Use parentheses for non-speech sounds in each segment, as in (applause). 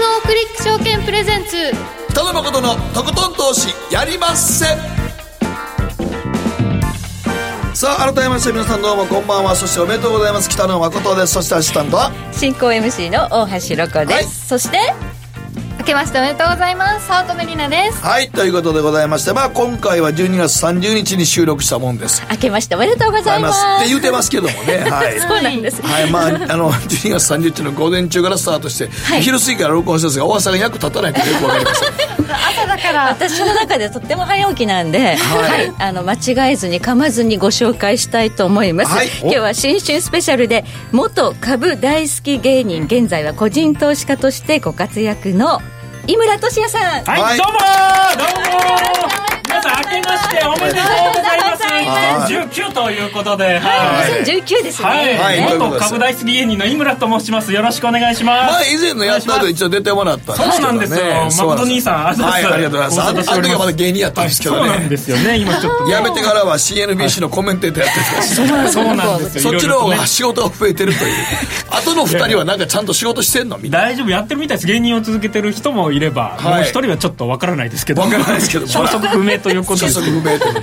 GMO クリック証券プレゼンツ。北野誠のとことん投資やりまっせ。さあ改めまして皆さんどうもこんばんは。そしておめでとうございます。北野誠です。そしてアシスタントは？進行 MC の大橋ロコです、はい。そして明けましておめでとうございます。早乙女里奈です。はいということでございましてまあ今回は12月30日に収録したもんです。明けましておめでとうございます。って言うてますけどもね。はい。(laughs) そうなんです、はいまあ、あの12月30日の午前中からスタートして、い。昼過ぎから録音してるんですが大朝が役立たないってよくわかりません。朝 (laughs) だから。私の中でとっても早起きなんで、はい。あの間違えずに噛まずにご紹介したいと思います、はい。今日は新春スペシャルで元株大好き芸人現在は個人投資家としてご活躍の井村俊也さん。はい、はいどうもーどうもー皆さん明けましておめでとうございます。2019とい。うことではい。2019ですね、はい、はい。元株大好き芸人の井村と申します。よろしくお願いします、まあ以前のやった後一応出てもらったんですけどね。そうなんですよ。誠兄さん。ありがとうございます。はいありがとうございます。あのあの時はまだ芸人やったんですけどね、そうなんですよね。今ちょっと辞めてからは CNBC のコメンテーターやってるんですよそうなんですよ。そっちの方が仕事が増えてるという。後の二人はなんかちゃんと仕事してんの？みたい大丈夫。やってるみたいです。芸人を続けてる人もいれば、はい。もう一人はちょっとわからないですけど。わからないですけど。消息不明ということで。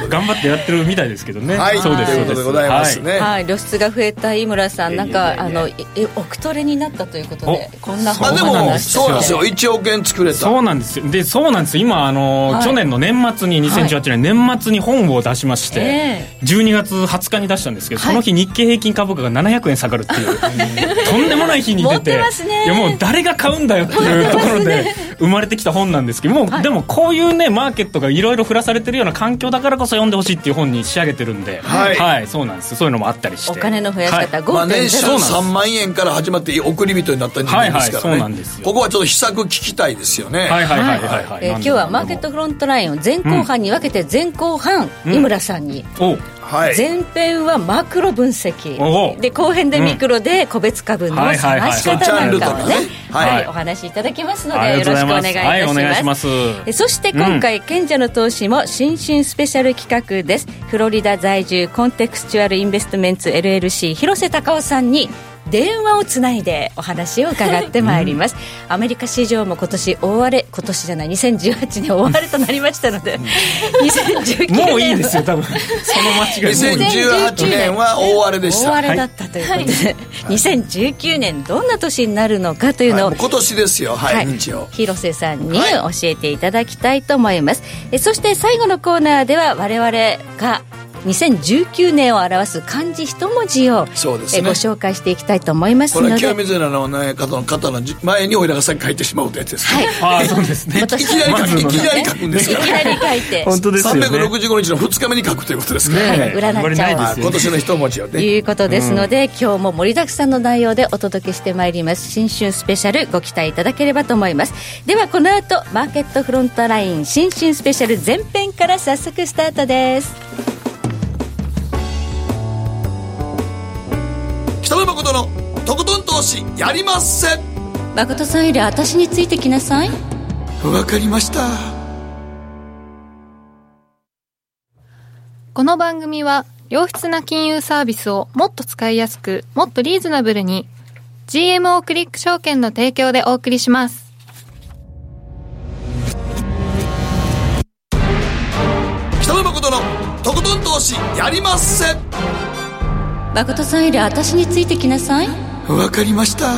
頑張ってやってるみたいですけどね、はい。そうですというでございますね、はい、露出が増えた井村さん、なんか、あの、え、奥トレになったということで、こんなまあでも本を話してそうなんですよ。1億円作れた。そうなんですよ。でそうなんです。よ今あの、はい。去年の年末に2018年、年末に本を出しまして、え12月20日に出したんですけど、はい。その日日経平均株価が700円下がるっていう。(laughs) とんでもない日に出持っててますね。いやもう誰が買うんだよっていうところで生まれてきた本なんですけどもう、でもこういうねマーケットがいろいろ降らされてるような環境だからこそ読んでほしいっていう本に仕上げてるんで。はい。そうなんですそういうのもあったりして。お金の増やし方、はい。まあ、年収5.0。3万円から始まって送り人になった人間ですからね、はいはいそうなんですよ。ここはちょっと秘策聞きたいですよね。はいはいはいはいはい、えー今日はマーケットフロントラインを前後半に分けて前後半、井村さんに、おはい。前編はマクロ分析。おで後編でミクロで個別株の探し方なんかをねお話しいただきますのでよろしくお願いいたします,、はいそして今回、賢者の投資も新春スペシャル企画です。フロリダ在住コンテクスチュアルインベストメンツ LLC 広瀬隆夫さんに電話をつないでお話を伺ってまいります、アメリカ市場も今年大荒れ今年じゃない2018年大荒れとなりましたので2019年。はもういいですよ多分。(laughs) その間違いもういい2018年は大荒れでした。大荒れだったということで、(laughs) 2019年どんな年になるのかというのを、はい。今年ですよ。はい、はい。一応。広瀬さんにはい。教えていただきたいと思います、えそして最後のコーナーでは我々が2019年を表す漢字一文字をそうですね。えご紹介していきたいと思いますこれはので清水寺の、ね、方の方のじ前においらがさっき書いてしまうとやつです、はい。ああそうですね。(laughs) いきなり書くいきなり書くんですからいきなり書いて。本当ですよね。365日の2日目に書くということですから、ねはい。占っちゃおうまりないです今年の一文字をね。いうことですので、今日も盛りだくさんの内容でお届けしてまいります。新春スペシャルご期待いただければと思います。ではこの後マーケットフロントライン新春スペシャル前編から早速スタートです北野誠のとことん投資やりまっせ誠さんより私についてきなさい。わかりました。この番組は良質な金融サービスをもっと使いやすくもっとリーズナブルに GMO クリック証券の提供でお送りします。北野誠のとことん投資やりまっせ誠さんより私についてきなさい。わかりました。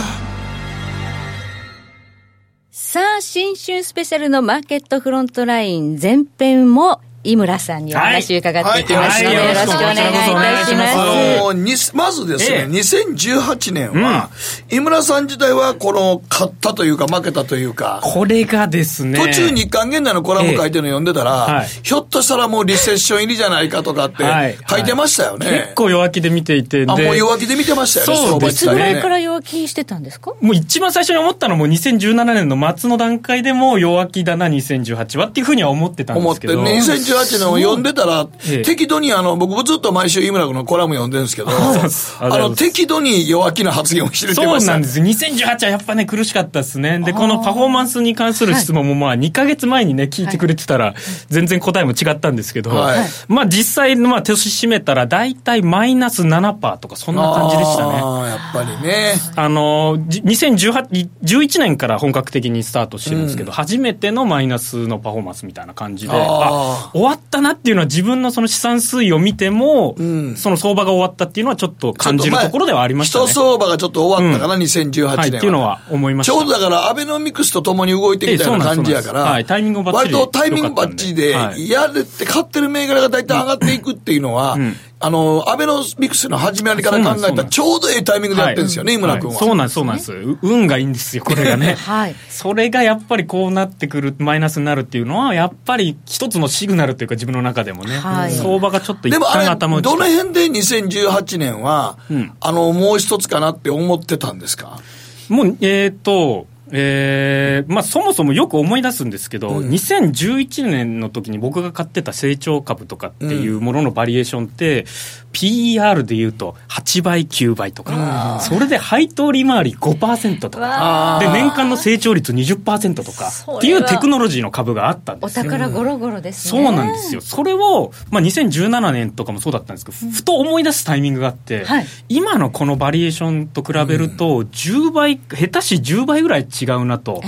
さあ新春スペシャルのマーケットフロントライン前編も井村さんにお話を伺っていきますので、はい。よろしくお願いいたします、はい。あのにまずですね、ええ。2018年は、井村さん自体はこの勝ったというか負けたというか、これがですね。途中日刊現代のコラム書いてるの読んでたら、はい。ひょっとしたらもうリセッション入りじゃないかとかってはい。書いてましたよね。結構弱気で見ていてあ、でもう弱気で見てましたよね、そうですね。いつぐらいから弱気してたんですか？もう一番最初に思ったのも2017年の末の段階でも弱気だな2018はっていうふうには思ってたんですけど。思ってね、2018 2018年を読んでたら、ええ適度にあの、僕ずっと毎週井村君のコラム読んでるんですけど、(laughs) あの、適度に弱気な発言をしてそ。うなんです。2018はやっぱね、苦しかったですね。で、このパフォーマンスに関する質問も、まあ、2ヶ月前にね、聞いてくれてたら、全然答えも違ったんですけど、はいまあ、実際、まあ、年締めたら、大体マイナス7%とか、そんな感じでしたね。ああ、やっぱりね。あの、じ2018、11年から本格的にスタートしてるんですけど、初めてのマイナスのパフォーマンスみたいな感じで、あーあ終わったなっていうのは自分のその資産推移を見ても、んその相場が終わったっていうのはちょっと感じるところではありましたね。一相場がちょっと終わったかな、うん2018年は。はい、っていうのは思いました。ちょうどだから、アベノミクスとともに動いてきたような感じやから、はいタイミングもバッチリ割とタイミングバッチリで、はいやれって買ってる銘柄が大体上がっていくっていうのは、んあの、アベノミクスの始まりから考えたら、ちょうどいいタイミングでやってるんですよね、井村君は。そうなんです、そうなんです。う運がいいんですよ、これがね。(laughs) はい。それがやっぱりこうなってくる、マイナスになるっていうのは、やっぱり一つのシグナルというか自分の中でもね、はい。相場がちょっと一でもあれ、旦頭打ちどの辺で2018年は、うん。あの、もう一つかなって思ってたんですか？もう、えっ、と、えーまあ、そもそもよく思い出すんですけど、2011年の時に僕が買ってた成長株とかっていうもののバリエーションって、PER でいうと8倍、9倍とか、それで配当利回り5%とか、わで、年間の成長率20%とか。っていうテクノロジーの株があったんでおすよ。宝ゴロゴロですそうねなんですよ。それを、まあ、2017年とかもそうだったんですけど、ふと思い出すタイミングがあって、はい。今のこのバリエーションと比べると、10倍、下手し10倍ぐらい違うなと、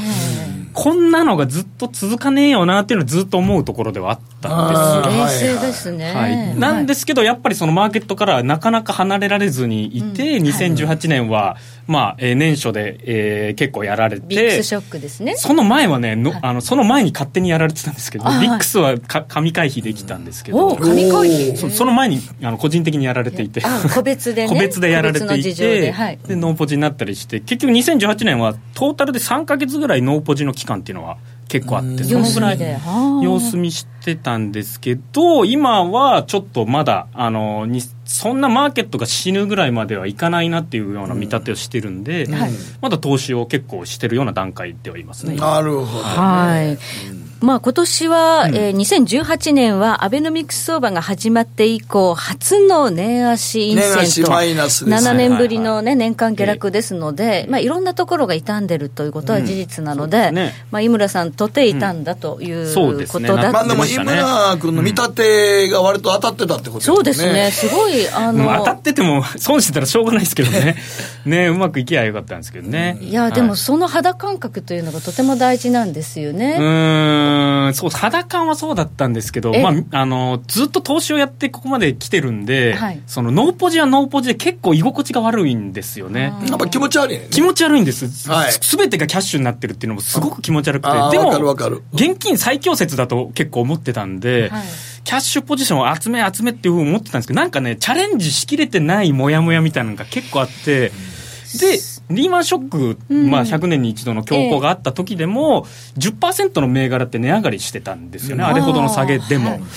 こんなのがずっと続かねえよなっていうのをずっと思うところではあったんです冷静ですね、はい、なんですけど、やっぱりそのマーケットからなかなか離れられずにいて、2018年は、まあ、えー年初で、えー結構やられて。ビッグス、ショックですね。その前はね、のあのその前に勝手にやられてたんですけど、ビックスはか紙回避できたんですけど紙会議そその前にあの個人的にやられていて、あ個別でね (laughs) 個別でやられてい個別の事情でて、はい。でノーポジになったりして、結局2018年はトータルで3か月ぐらいノーポジの期間っていうのは結構あって、そのぐらい。様子見ではあ様子見してたんですけど、今はちょっとまだ、あの、にそんなマーケットが死ぬぐらいまではいかないなっていうような見立てをしてるんで、はい。まだ投資を結構してるような段階ではいますね。なるほど。はい。まあ今年は、えー2018年はアベノミクス相場が始まって以降、初の年足陰線と、マイナスですね。7年ぶりのね、年間下落ですので、まあいろんなところが傷んでるということは事実なので、そうですね。まあ井村さんとて傷んだということだまあでも、井村君の見立てが割と当たってたってことそうですね、すごい、あもう当たのっ、てても損してたらしょうがないですけどね。(laughs) ねうまくいけばよかったんですけどね。いや、でもはい。その肌感覚というのがとても大事なんですよね。うーん、そう、肌感はそうだったんですけど、えまあ、あの、ずっと投資をやってここまで来てるんで、はいそのノーポジはノーポジで結構居心地が悪いんですよね。やっぱ気持ち悪いね。気持ち悪いんです。はいすべてがキャッシュになってるっていうのもすごく気持ち悪くて。でも、現金最強説だと結構思ってたんで、はいキャッシュポジションを集め集めっていうふうに思ってたんですけど、なんかね、チャレンジしきれてないモヤモヤみたいなのが結構あって、で、リーマンショック、まあ100年に一度の強行があった時でも、10%の銘柄って値上がりしてたんですよね、あれほどの下げでも。はいはい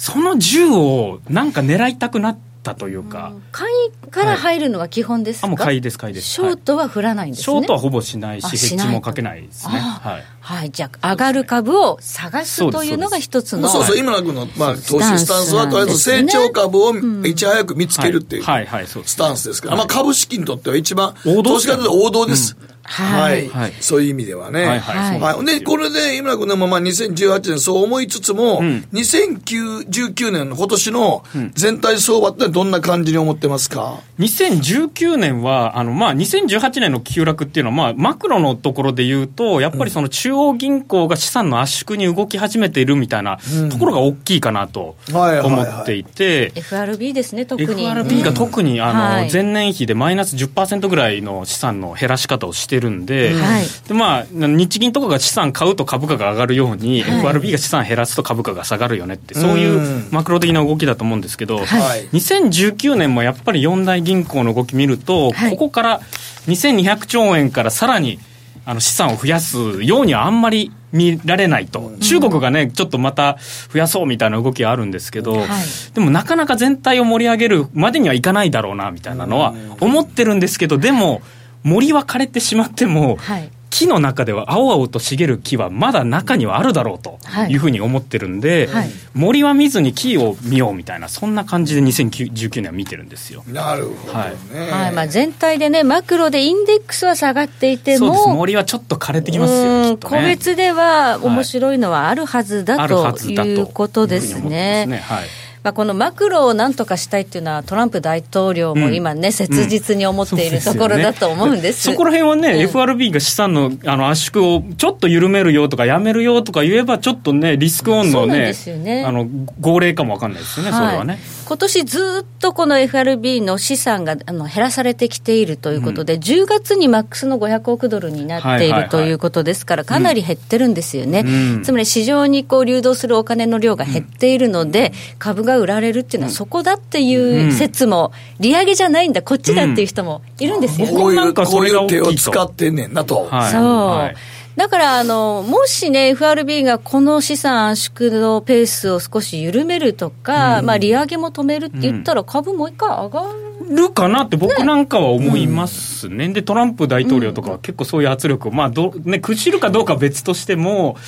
その10をなんか狙いたくなったというか、買いから入るのは基本ですか、あ、もう買いです、買いです。ショートは振らないんですね。ショートはほぼしないし、あヘッジもかけないですね。あはい。はい、じゃあ、上がる株を探すというのが一つの。そうそう、今村君の、まあ、投資スタンスは、とりあえず成長株をいち早く見つけるっていう。スタンスですから、まあ株式にとっては一番、投資家にとっては王道です。はい。はい。そういう意味ではね。はいはい。はい。で、これで、井村君でもまあ2018年そう思いつつも、ん。2019年の今年の全体相場ってどんな感じに思ってますか、2019年は、あの、まあ、2018年の急落っていうのは、まあ、マクロのところで言うと、やっぱりその中央銀行が資産の圧縮に動き始めているみたいなところが大きいかなと思っていて、FRB ですね、特に。FRB が特に、あの、はい。前年比でマイナス10%ぐらいの資産の減らし方をしてるんで、はい。でまあ、日銀とかが資産買うと株価が上がるように、はい。FRB が資産減らすと株価が下がるよねって、そういうマクロ的な動きだと思うんですけど、はい。2019年もやっぱり四大銀行の動き見ると、はい。ここから2200兆円からさらにあの資産を増やすようにはあんまり見られないと、中国がね、ちょっとまた増やそうみたいな動きがあるんですけど、はい。でもなかなか全体を盛り上げるまでにはいかないだろうなみたいなのは思ってるんですけど、でも、森は枯れてしまっても、はい。木の中では青々と茂る木はまだ中にはあるだろうとい。うふうに思ってるんで、はい。森は見ずに木を見ようみたいなそんな感じで2019年は見てるんですよ。なるほどね、はい。まあ、全体でね、マクロでインデックスは下がっていてそうです。も、森はちょっと枯れてきますよ、うんきっとね。個別では面白いのはあるはずだあるはとずだということですね。まあ、このマクロをなんとかしたいっていうのは、トランプ大統領も今ね、切実に思っているところだと思うんです。そこら辺はね、うん。FRB が資産のあの圧縮をちょっと緩めるよとか、やめるよとか言えば、ちょっとね、リスクオンのねね、あの号令かもわかんないですよね、それはね。今年ずっとこの FRB の資産があの減らされてきているということで、10月にマックスの500億ドルになっているということですから、かなり減ってるんですよね、うん。つまり市場にこう流動するお金の量が減っているので、株が売られるっていうのは、そこだっていう説も、利上げじゃないんだ、こっちだっていう人もいるんですよね。こうん。かこいういと手を使ってんねんなと、はい。そう、はいだからあの、もしね、FRB がこの資産圧縮のペースを少し緩めるとか、まあ、利上げも止めるって言ったら、株もう一回上がる、るかなって僕なんかは思いますね。で、トランプ大統領とかは結構そういう圧力を、まあど、ね、屈しるかどうかは別としても、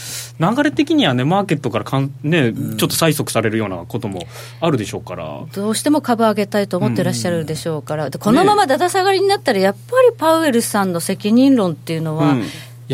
流れ的にはね、マーケットからかん、ね、ちょっと催促されるようなこともあるでしょうから。どうしても株上げたいと思ってらっしゃるでしょうから、でこのままだだ下がりになったら、やっぱりパウエルさんの責任論っていうのは、うん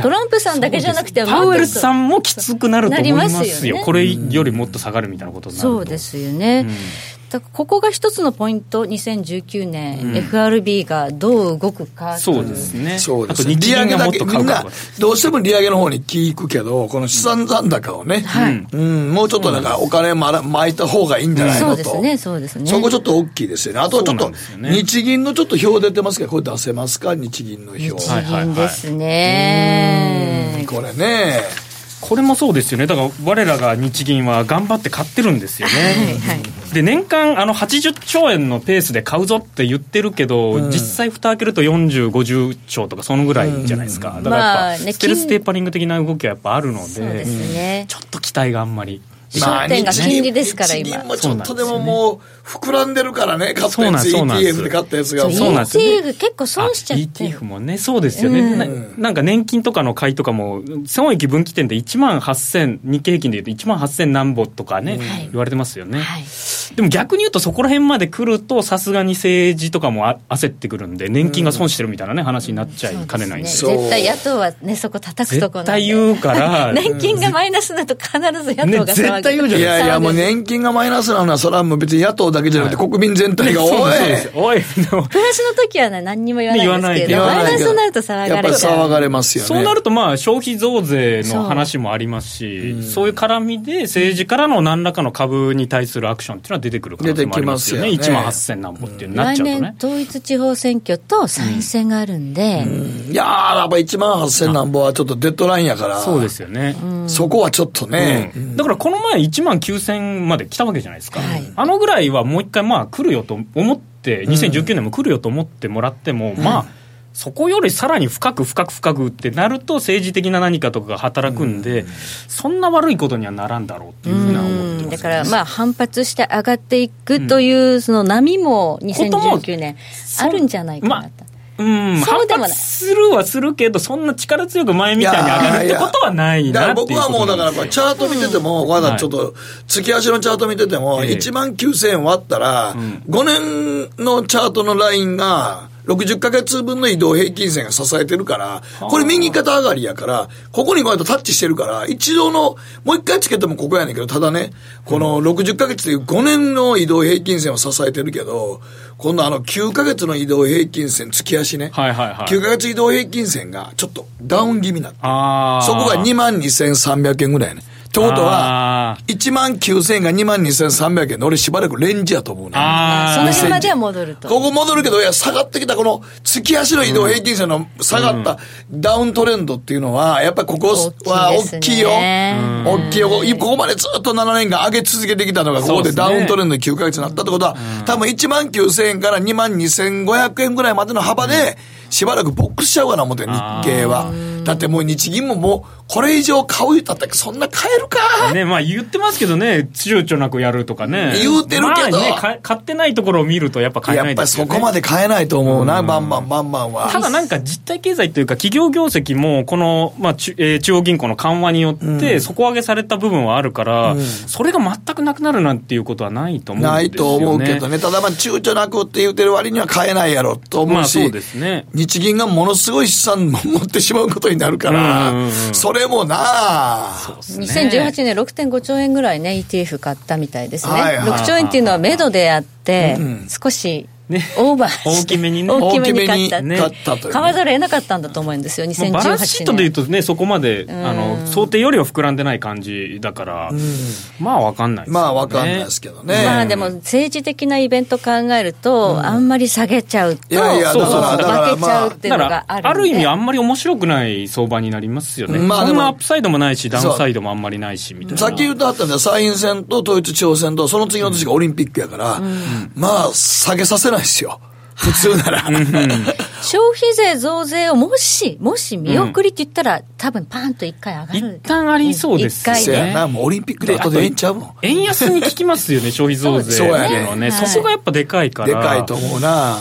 トランプさんだけじゃなくて、パウエルさんんもきつくなると思いますよ。なりますよね。これよりもっと下がるみたいなことになると。そうですよね。うんここが一つのポイント、2019年、うん FRB がどう動くかそうですねそうですあと日銀がもっと買みなうんかとかどうしても利上げの方に聞くけど、この資産残高をね、はいうん、もうちょっとなんかお金まら巻いた方がいいんじゃないそのと。うですね、そうですね。そこちょっと大きいですよね。あとはちょっと日銀のちょっと表出てますけど、これ出せますか？日銀の表。日はいはいはい銀ですね。これね。これもそうですよね。だから我らが日銀は頑張って買ってるんですよね、はいはい。で年間あの80兆円のペースで買うぞって言ってるけど、実際蓋開けると40、50兆とかそのぐらいじゃないですか、だからやっぱ、ステルステーパリング的な動きはやっぱあるのでね。ちょっと期待があんまり。焦点が金利ですから今。日銀もちょっとでももう膨らんでるからね、買ったやつ、そうなんです ETF で買ったやつが。そうなんですよね。ETF 結構損しちゃって。ETF もね、そうですよね、うん。ななんか年金とかの買いとかも、損益分岐点で1万8000、日経平均でいうと1万8000何ぼとかね、はい。言われてますよね。はい。でも逆に言うと、そこら辺まで来ると、さすがに政治とかもあ焦ってくるんで、年金が損してるみたいなね、話になっちゃいかねないんで。そう絶対野党はね、そこ叩くとこ。絶対言うから、(laughs) 年金がマイナスだと必ず野党がね騒ぐ。絶対言うじゃない。い。やいや、もう年金がマイナスなのは、それはもう別に野党だけじゃなくて、国民全体が、おいおい、プラスの時はね、何にも言わないんですけど、マイナスになると騒やっぱりがれちゃう。騒がれますよね。そうなると、まあ、消費増税の話もありますし、そういう絡みで、政治からの何らかの株に対するアクションっていうのは出てくる可能性もありますよね。出てきますよね1万8000何歩っていうのになっ来年ちゃうとね。統一地方選挙と参院選があるんで、いやー、やっぱ1万8000何本はちょっとデッドラインやから。そうですよね。そこはちょっとね。うんだからこの前1万9000まで来たわけじゃないですか、はいあのぐらいはもう一回まあ来るよと思って2019年も来るよと思ってもらっても、まあそこよりさらに深く深く深くってなると政治的な何かとかが働くんで、そんな悪いことにはならんだろうっていうふうには思ってます、ね、だからまあ反発して上がっていくというその波も2019年あるんじゃないかなと。うん、反そうでもない。発するはするけど、そんな力強く前みたいに上がるってことはないなっていう僕はもうだからチャート見てても、まだちょっと、月足のチャート見てても、ええ1万9000円割ったら、5年のチャートのラインが、60ヶ月分の移動平均線が支えてるから、これ右肩上がりやから、ここにこうやってタッチしてるから、一度の、もう一回つけてもここやねんけど、ただね、この60ヶ月でいう5年の移動平均線を支えてるけど、今度あの9ヶ月の移動平均線、月足ね。はいはいはい9ヶ月移動平均線がちょっとダウン気味になってそこが2万2300円ぐらいやね。ってことはあ、1万9000円が2万2300円で、俺しばらくレンジやと思うね。あそのー辺までは戻ると。ここ戻るけど、いや、下がってきたこの月足の移動平均線の下がったダウントレンドっていうのは、やっぱりここは大大きいきいよ。大きいよ。ここまでずっと7年間上げ続けてきたのが、ここでダウントレンド9ヶ月になったってことは、多分1万9000円から2万2500円ぐらいまでの幅で、しばらくボックスしちゃうかな思って、日経は。だってもう日銀ももう、これ以上買う言ったってそんな買えるか？ね、まあ言ってますけどね、躊躇なくやるとかね。言うてるけどまあね、買ってないところを見るとやっぱ買えないですよ、ね、やっぱりそこまで買えないと思うな、バンバンバンバンは。ただなんか実体経済というか企業業績も、この、まあ中、えー、中央銀行の緩和によって底上げされた部分はあるから、うん、それが全くなくなるなんていうことはないと思うんですよ、ね、ないと思うけどね。ただまあ躊躇なくって言うてる割には買えないやろと思うし、まあ、そうですね。日銀がものすごい資産持ってしまうことになるから、それもなそうですね。2018年6.5兆円ぐらいね、ETF 買ったみたいですね。はいはい、6兆円っていうのは目処であって、少しね、オーバー大きめにね。大きめに買った。ね、買わざるを得なかったんだと思うんですよ、2018年。バランスシートでいうとね、そこまで、あの、想定よりは膨らんでない感じだから、まあわかんない、ね、まあわかんないですけどね。まあでも、政治的なイベント考えると、うん、あんまり下げちゃうと、いやいや、そうそう、負けちゃうっていうのがあるある意味あんまり面白くない相場になりますよね。まあそんなアップサイドもないし、ダウンサイドもあんまりないし、みたいな。さっき言うとあったんだ参院選と統一地方選と、その次の年がオリンピックやから、うん、まあ、下げさせないですよ。普通なら。消費税増税をもし、もし見送りって言ったら、うん、多分パンと一回上がる。一旦ありそうですね。一回ね。もうオリンピックで後でええんちゃうもん。円安に効きますよね、消費増税っていうのはね。そこがやっぱでかいから。でかいと思うな。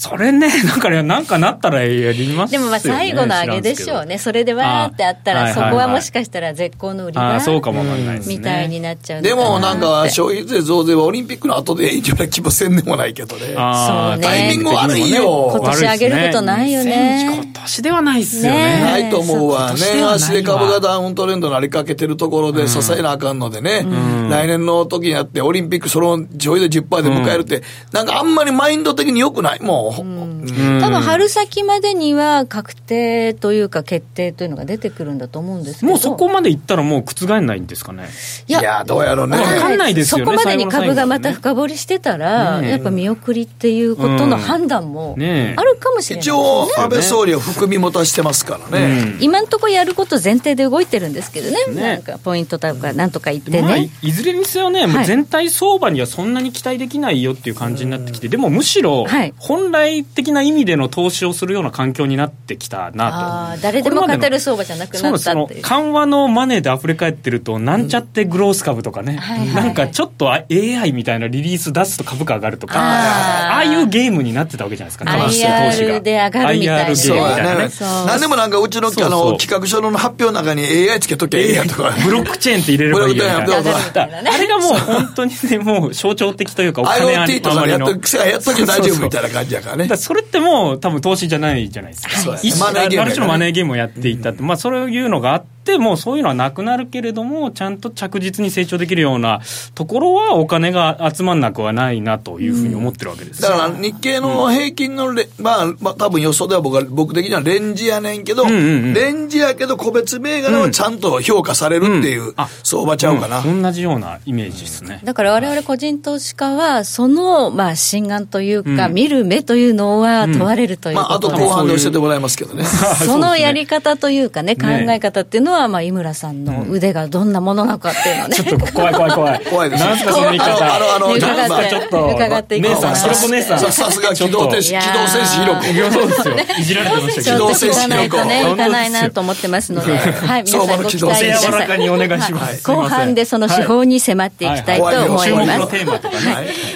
それね、(laughs) なんかね、なんかなったらやりますでもまあ最後の上げでしょうね。それでわーってあったら、そこはもしかしたら絶好の売りが、そうかもわかんないですね。みたいになっちゃうでもなんか消費税増税はオリンピックの後でいいような気もせんでもないけどね。そうね。タイミング悪いよ。今年上げることないよね。今年ではないっすよね。ないと思うわ。年足で株がダウントレンドなりかけてるところで支えなあかんのでね。来年の時にやってオリンピックその上位で10%で迎えるって、なんかあんまりマインド的に良くない。もう。多分春先までには確定というか決定というのが出てくるんだと思うんですけど。もうそこまでいったらもう覆らないんですかね。いやどうやろうね。分かんないですよねそこまでに株がまた深掘りしてたら、ね、やっぱ見送りっていうことの判断もあるかもしれない、ね、一応安倍総理は含み持たしてますからね、うん、今のところやること前提で動いてるんですけどね。なんかポイントとかなんとか言ってね、まあ、いずれにせよね、はい、全体相場にはそんなに期待できないよっていう感じになってきて、でもむしろ本来的な意味での投資をするような環境になってきたなと。誰でも勝てる相場じゃなくなったっていう。緩和のマネーで溢れ返ってると、なんちゃってグロース株とかね、なんかちょっと AI みたいなリリース出すと株価上がるとか、ああいうゲームになってたわけじゃないですか、投資投資が。で上がるみたいな。IR ゲームみたいなね。何でもなんかうちのあの企画書の発表の中に AI つけときゃええやとか。ブロックチェーンって入れればいいやみたいな。あれがもう本当にね、もう象徴的というか、お金ありとかやっときゃ大丈夫みたいな感じやからね。それってもう多分投資じゃないじゃないですか。そうマネーゲーム、ね、ある種のマネーゲームをやっていったって、まあそういうのがあってもうそういうのはなくなるけれども、ちゃんと着実に成長できるようなところは、お金が集まんなくはないなというふうに思ってるわけです、だから日経の平均のレ、うん、まあ、まあ、多分予想では僕は僕的にはレンジやねんけど、うんうんうん、レンジやけど、個別銘柄はちゃんと評価されるっていう相場ちゃうかな、うんうん、同じようなイメージですね。だから我々個人投資家は、その、まあ、心眼というか、見る目というのは問われるというまあ、あと後半で教えてもらいますけどね。(laughs) そのやり方というかね、考え方っていうのは、まあ、井村さんの腕がどんなものなのかっていうのね。ちょっと怖い怖い怖い。(laughs) 怖いです。なんすかその言い方。あの、あの、伺って、ちょっと。伺っていこう。姉さん、姉さん。さすが機動天使、機動戦士ひろこ。そうですよ。(laughs) いじられてましたけど。機動戦士ひろこ。ね、いかないなと思ってますので、はい、皆さんご期待ください。柔らかにお願いします。後半でその手法に迫っていきたいと思います。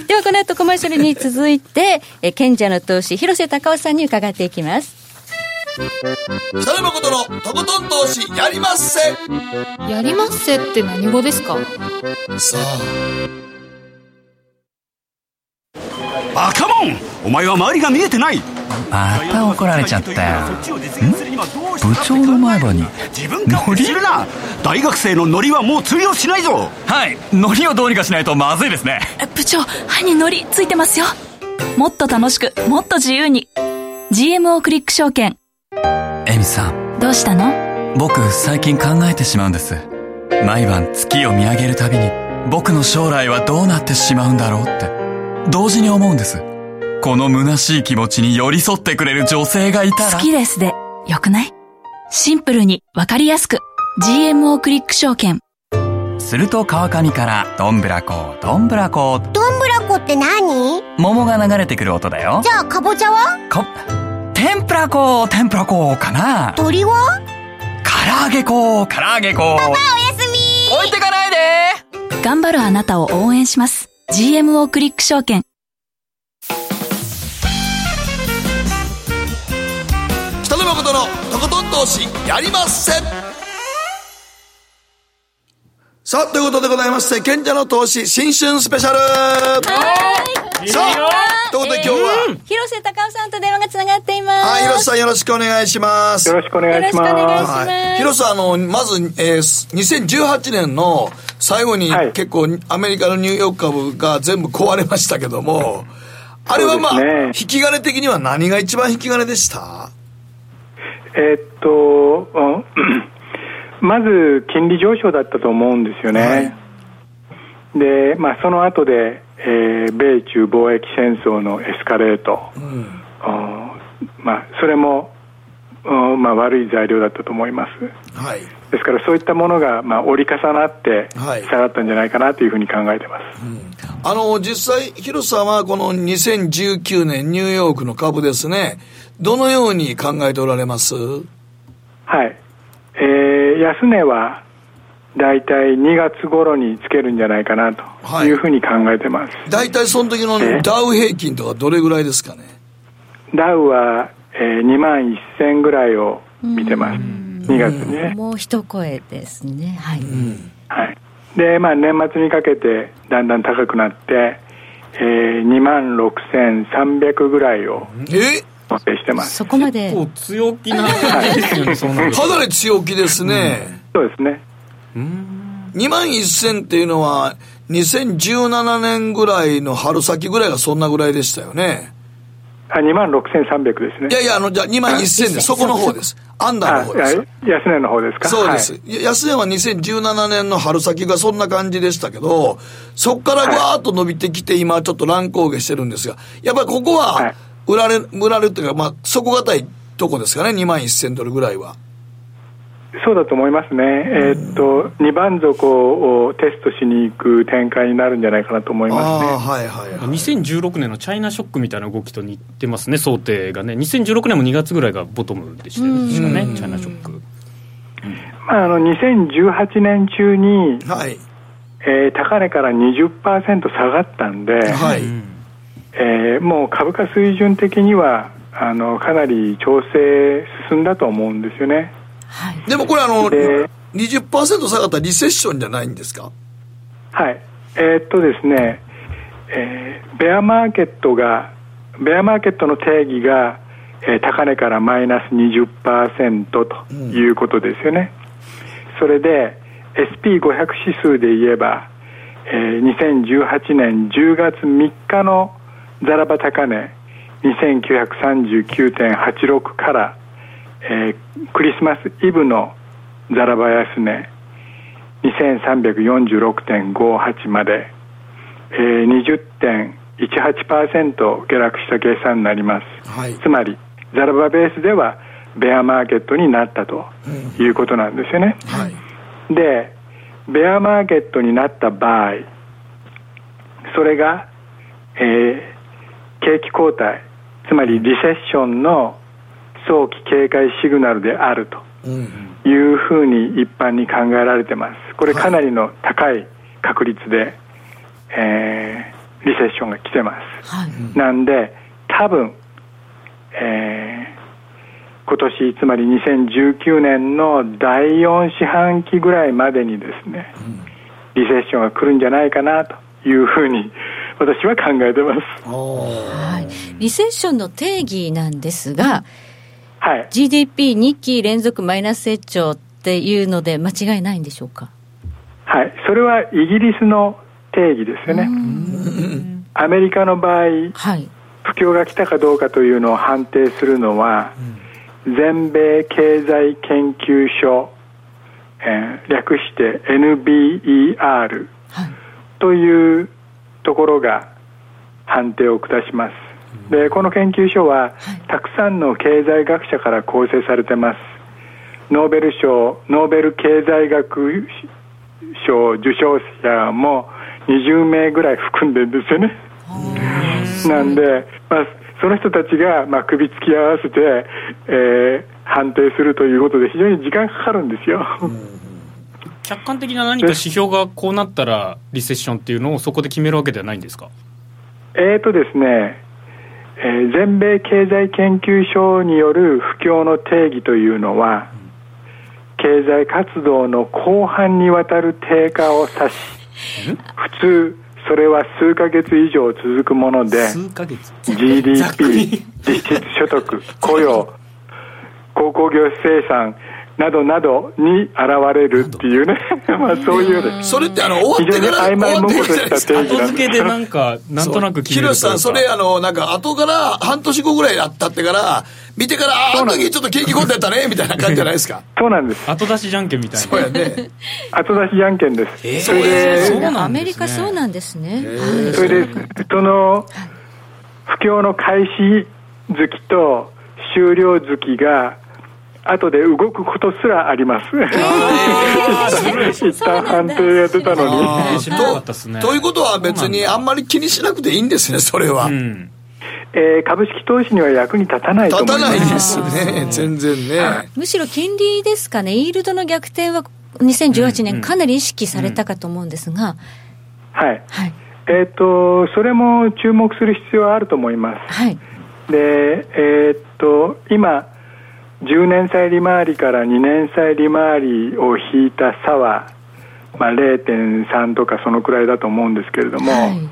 では、この後コマーシャルに続いて、賢者の投資、広瀬隆夫さんに伺っていきます。北野誠のとことん投資やりまっせ。やりまっせって何語ですか？さあバカモン！お前は周りが見えてない！また怒られちゃったよ。ん？部長の前歯にノリするな！大学生のノリはもう通用しないぞ！はい。ノリをどうにかしないとまずいですね。部長歯にノリついてますよ。もっと楽しくもっと自由に。GMO クリック証券エミさん。どうしたの？僕最近考えてしまうんです。毎晩月を見上げるたびに僕の将来はどうなってしまうんだろうって。同時に思うんです。この虚しい気持ちに寄り添ってくれる女性がいたら。好きですでよくない？シンプルにわかりやすく。GMO クリック証券。すると川上からどんぶらこどんぶらこ。どんぶらこって何？桃が流れてくる音だよ。じゃあかぼちゃは？こ天ぷら粉天ぷら粉かな？鳥は？唐揚げ粉、唐揚げ粉。おやすみ。置いてかないで。頑張るあなたを応援します。GMO クリック証券。北野誠のとことん投資やりませ。んさあ、ということでございまして、賢者の投資新春スペシャル。さあ、ということで今日は、広瀬隆夫さんと電話がつながっています。はい、広瀬さんよろしくお願いします。よろしくお願いしよろしくお願いしま。ます。すはい、広瀬さん、あの、まず、えー、2018年の最後にはい。結構アメリカのニューヨーク株が全部壊れましたけども、あれはまあ、ね。引き金的には何が一番引き金でした？えーっと、うんまず金利上昇だったと思うんですよね。で、まあ、その後で、えー米中貿易戦争のエスカレート、あーまあ、それも、うんまあ、悪い材料だったと思います。はい。ですからそういったものが、まあ、折り重なってはい下がったんじゃないかなというふうに考えてます。あの、実際、広瀬さんはこの2019年ニューヨークの株ですね、どのように考えておられます？はい。えー安値は、だいたい2月頃につけるんじゃないかなというふうに考えてます。大体その時のえダウ平均とかどれぐらいですかね？ダウは、えー、2万1000ぐらいを見てます。2月にね。もう一声ですね。はい。はい。で、まあ年末にかけてだんだん高くなって、えー、2万6300ぐらいをえ？予定してます。そこまで結。構強気な感じですよね、そうなるとかなり強気ですね。そうですね。2万1000っていうのは、2017年ぐらいの春先ぐらいがそんなぐらいでしたよね。あ、2万6300ですね。いやいや、あの、じゃあ2万1000で、そこの方です。アンダーの方です。あ安値の方ですか？そうです。はい安値は2017年の春先がそんな感じでしたけど、そこからぐわーっと伸びてきて、今ちょっと乱高下してるんですが、やっぱりここは、はい売られ、売られるっていうか、まあ、底堅いとこですかね、2万1000ドルぐらいは。そうだと思いますね。えーっと、2番底をテストしに行く展開になるんじゃないかなと思いますね。はいはいはい。2016年のチャイナショックみたいな動きと似てますね、想定がね、2016年も2月ぐらいがボトムでしたよね、チャイナショック。まあ、あの、2018年中に、はい。えー高値から20%下がったんで、はい。えーもう株価水準的にはあのかなり調整進んだと思うんですよね。はい。でもこれあの、で20%下がったらリセッションじゃないんですか？はい。えーっとですね、えーベアマーケットが、ベアマーケットの定義が、えー高値からマイナス20%ということですよね。それで、SP500 指数で言えば、えー2018年10月3日のザラバ高値2939.86から、えークリスマスイブのザラバ安値2346.58まで、えー、20.18%下落した計算になります、はい。つまりザラバベースではベアマーケットになったということなんですよね、はい。でベアマーケットになった場合それが、えー景気後退つまりリセッションの早期警戒シグナルであるとうん。いうふうに一般に考えられてます。これかなりの高い確率で、えーリセッションが来てます。はい。なんで、多分、えー今年、つまり2019年の第4四半期ぐらいまでにですね、リセッションが来るんじゃないかなというふうに私は考えてます。はい。リセッションの定義なんですが、はい。GDP2 期連続マイナス成長っていうので間違いないんでしょうか？はい。それはイギリスの定義ですよね。アメリカの場合、はい。不況が来たかどうかというのを判定するのは、全米経済研究所、えー略して NBER はい。というところが判定を下します。で、この研究所は、たくさんの経済学者から構成されてます。ノーベル賞、ノーベル経済学賞受賞者も20名ぐらい含んでるんですよね。なんで、まあ、その人たちが、まあ、首突き合わせて、えー、判定するということで非常に時間かかるんですよ。客観的な何か指標がこうなったらリセッションっていうのをそこで決めるわけではないんですか？えーとですね、えー、全米経済研究所による不況の定義というのは、経済活動の後半にわたる低下を指し、(laughs) 普通、それは数ヶ月以上続くもので、GDP、実質所得、雇用、鉱工業生産、などなどに現れるっていうね、(laughs) まあそういうそれってあの終わってから曖昧模糊とした定義後付けでなんかなんとなく決めるさんそれあのなんか後から半年後ぐらいあったってから見てからああの時ちょっと景気込んでたね (laughs) みたいな感じじゃないですか。そうなんです。後出しじゃんけんみたいな。そうやね。(laughs) 後出しじゃんけんです、えー、それでそうなん、ね、アメリカそうなんですね、それでその不況の開始月と終了月が後で動くことすらあります。(laughs) 一旦判定が出たのに。ということは別にあんまり気にしなくていいんですね、それは。うんえー、株式投資には役に立たないと思います。立たないですね、全然ね、はい、むしろ金利ですかね、イールドの逆転は2018年、かなり意識されたかと思うんですが。はい。はい、えっ、ー、と、それも注目する必要はあると思います。はい。で、えっ、ー、と、今、10年債利回りから2年債利回りを引いた差は、まあ、0.3とかそのくらいだと思うんですけれども、はい、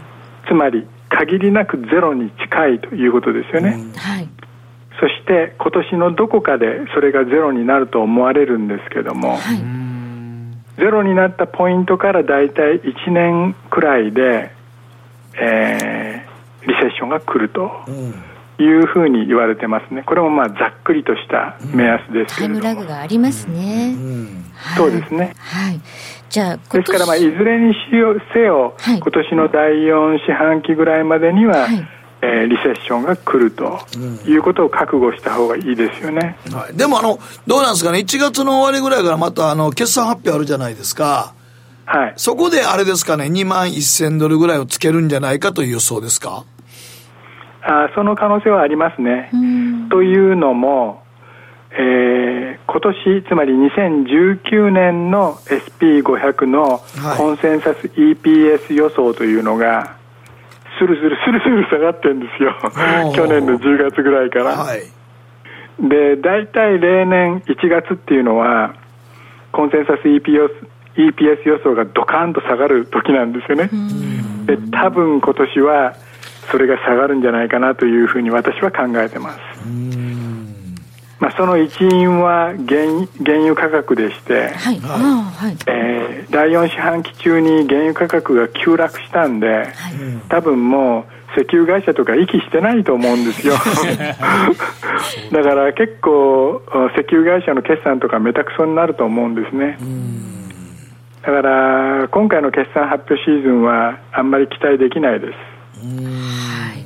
つまり限りなくゼロに近いということですよね、はい、そして今年のどこかでそれがゼロになると思われるんですけども、はい、ゼロになったポイントからだいたい1年くらいで、えー、リセッションが来ると。うんいうふうに言われてますね、これもまあざっくりとした目安ですけれども、タイムラグがありますね、そうですね、はい、じゃあですから、まあ、いずれにしよせよ、はい、今年の第4四半期ぐらいまでには、はい。えー、リセッションが来るということを覚悟した方がいいですよね、はい、でもあの、どうなんですかね、1月の終わりぐらいからまたあの決算発表あるじゃないですか。はい、そこであれですかね、2万1000ドルぐらいをつけるんじゃないかという予想ですか？あその可能性はありますね。というのも、えー、今年、つまり2019年の SP500 のコンセンサス EPS 予想というのが、スルスルスルスル下がってるんですよ。去年の10月ぐらいから。はい、で、大体例年1月っていうのは、コンセンサス EPS, EPS 予想がドカンと下がる時なんですよね。で、多分今年は、それが下がるんじゃないかなというふうに私は考えてます。まあ、その一因は原原油価格でして、はい。はい。えー、第4四半期中に原油価格が急落したんで、はい、多分もう石油会社とか息してないと思うんですよ。(laughs) だから結構石油会社の決算とかめたくそになると思うんですね。だから今回の決算発表シーズンはあんまり期待できないですはい、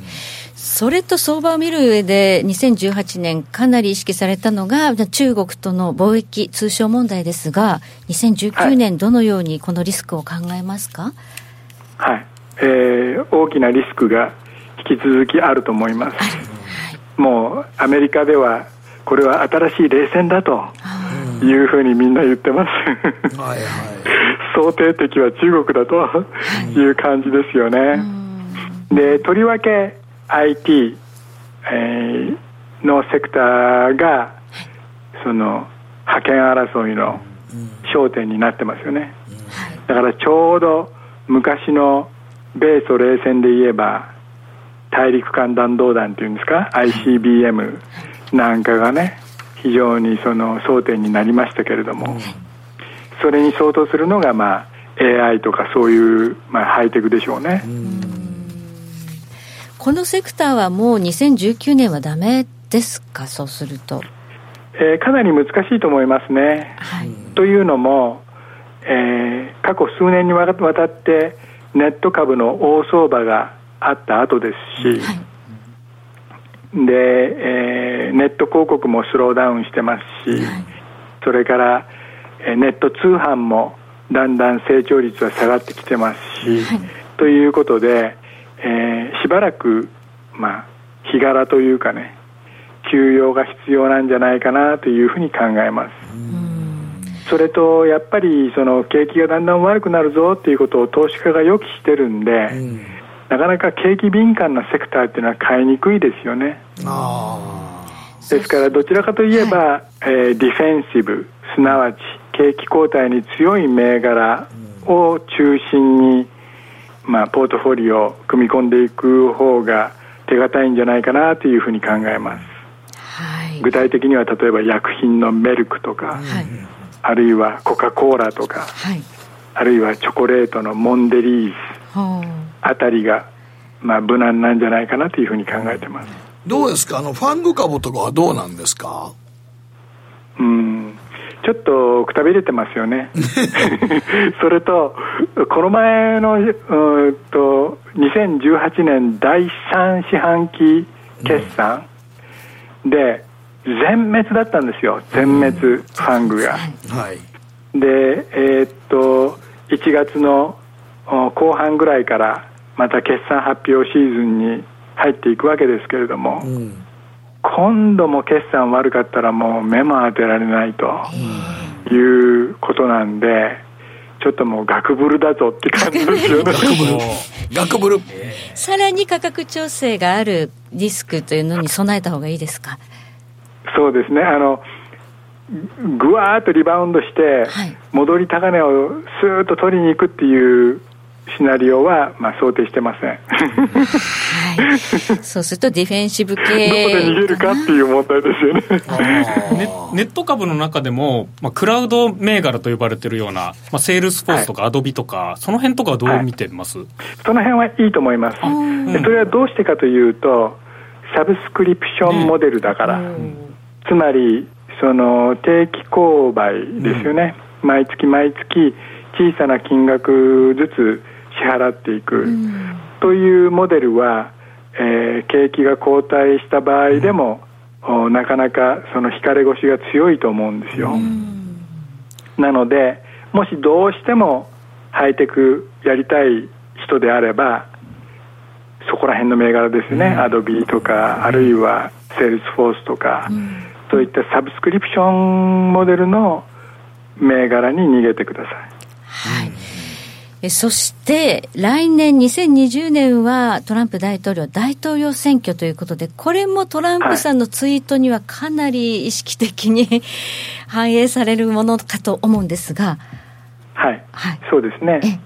それと相場を見る上で、2018年、かなり意識されたのが、中国との貿易通商問題ですが、2019年、どのようにこのリスクを考えますか、はい、えー、大きなリスクが引き続きあると思います。はい、もうアメリカではこれは新しい冷戦だというふうにみんな言ってます。はいはい、(laughs) 想定的は中国だとい。う感じですよね。でとりわけ IT、えー、のセクターがその覇権争いの焦点になってますよね、だからちょうど昔の米ソ冷戦で言えば大陸間弾道弾っていうんですか？ICBM なんかがね非常にその争点になりましたけれども。それに相当するのがまあ AI とかそういう、まあ、ハイテクでしょうね。このセクターはもう2019年はだめですか、そうすると。えー、かなり難しいと思いますね。はい、というのも、えー、過去数年にわたってネット株の大相場があった後ですし、はい、で、えー、ネット広告もスローダウンしてますし、はい、それから、えー、ネット通販もだんだん成長率は下がってきてますし、ということで、えー、しばらく、まあ、日柄というかね休養が必要なんじゃないかなというふうに考えます。それとやっぱりその景気がだんだん悪くなるぞっていうことを投資家が予期してるんで、なかなか景気敏感なセクターっていうのは買いにくいですよね。ですからどちらかといえば、はい、えー、ディフェンシブすなわち景気後退に強い銘柄を中心に、まあ、ポートフォリオを組み込んでいく方が手堅いんじゃないかなというふうに考えます、はい、具体的には例えば薬品のメルクとか、はい、あるいはコカ・コーラとか、はい、あるいはチョコレートのモンデリーズあたりが、まあ、無難なんじゃないかなというふうに考えてます。どうですか？あのファング株とかはどうなんですか？うんちょっとくたびれてますよね。(laughs) それと、この前のうんと2018年第3四半期決算。で、全滅だったんですよ、全滅ファングが。はい、で、えー、っと、1月の後半ぐらいから、また決算発表シーズンに入っていくわけですけれども、うん今度も決算悪かったらもう目も当てられないということなんで、ちょっともう額ブルだぞって感じですよね。額ブル。さらに価格調整があるリスクというのに備えた方がいいですか？そうですね。あの、ぐわーっとリバウンドして、戻り高値をスーッと取りに行くっていうシナリオは、まあ、想定してません。はい。そうするとディフェンシブ系。どこで逃げるかっていう問題ですよね。ネット株の中でも、まあ、クラウド銘柄と呼ばれてるような、まあ、セールスフォースとかアドビとか、はい、その辺とかはどう見てます、はい、その辺はいいと思います。それはどうしてかというと、サブスクリプションモデルだから。つまり、その定期購買ですよね。毎月毎月小さな金額ずつ支払っていく。というモデルは、えー、景気が後退した場合でも、なかなかその引かれ腰が強いと思うんですよ。なのでもしどうしてもハイテクやりたい人であればそこら辺の銘柄ですね、アドビとかあるいはセールスフォースとか、そういったサブスクリプションモデルの銘柄に逃げてください。そして来年2020年はトランプ大統領大統領選挙ということでこれもトランプさんのツイートにはかなり意識的に (laughs) 反映されるものかと思うんですが。はい、はい、そうですね。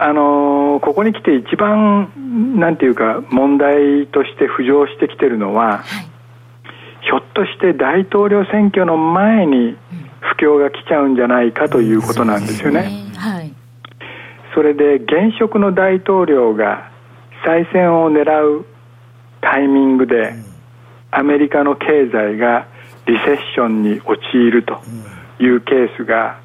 あのここに来て一番なんていうか問題として浮上してきてるのは、はい、ひょっとして大統領選挙の前に不況が来ちゃうんじゃないかということなんですよね。はいそれで現職の大統領が再選を狙うタイミングでアメリカの経済がリセッションに陥るというケースが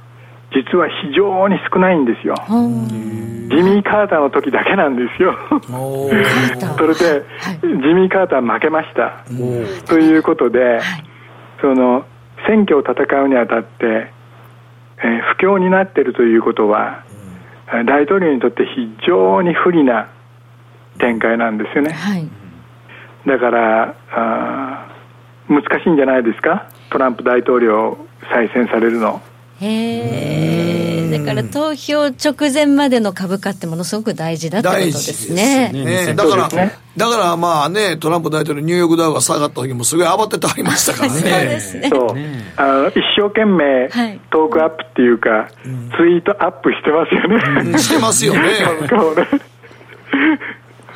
実は非常に少ないんですよ。ジミー・カーターの時だけなんですよ。(laughs) それで、ジミー・カーター負けました。ということで、その選挙を戦うにあたって、えー、不況になっているということは、大統領にとって非常に不利な展開なんですよね、はい、だからあ難しいんじゃないですか？トランプ大統領再選されるのへえだから投票直前までの株価ってものすごく大事だってことですね。すねだから、ね、だからまあね、トランプ大統領、ニューヨークダウが下がった時もすごい慌ててありましたからね。(laughs) そうですね。そう。あの、一生懸命、トークアップっていうか、はい、ツイートアップしてますよね。うん、してますよね。(laughs)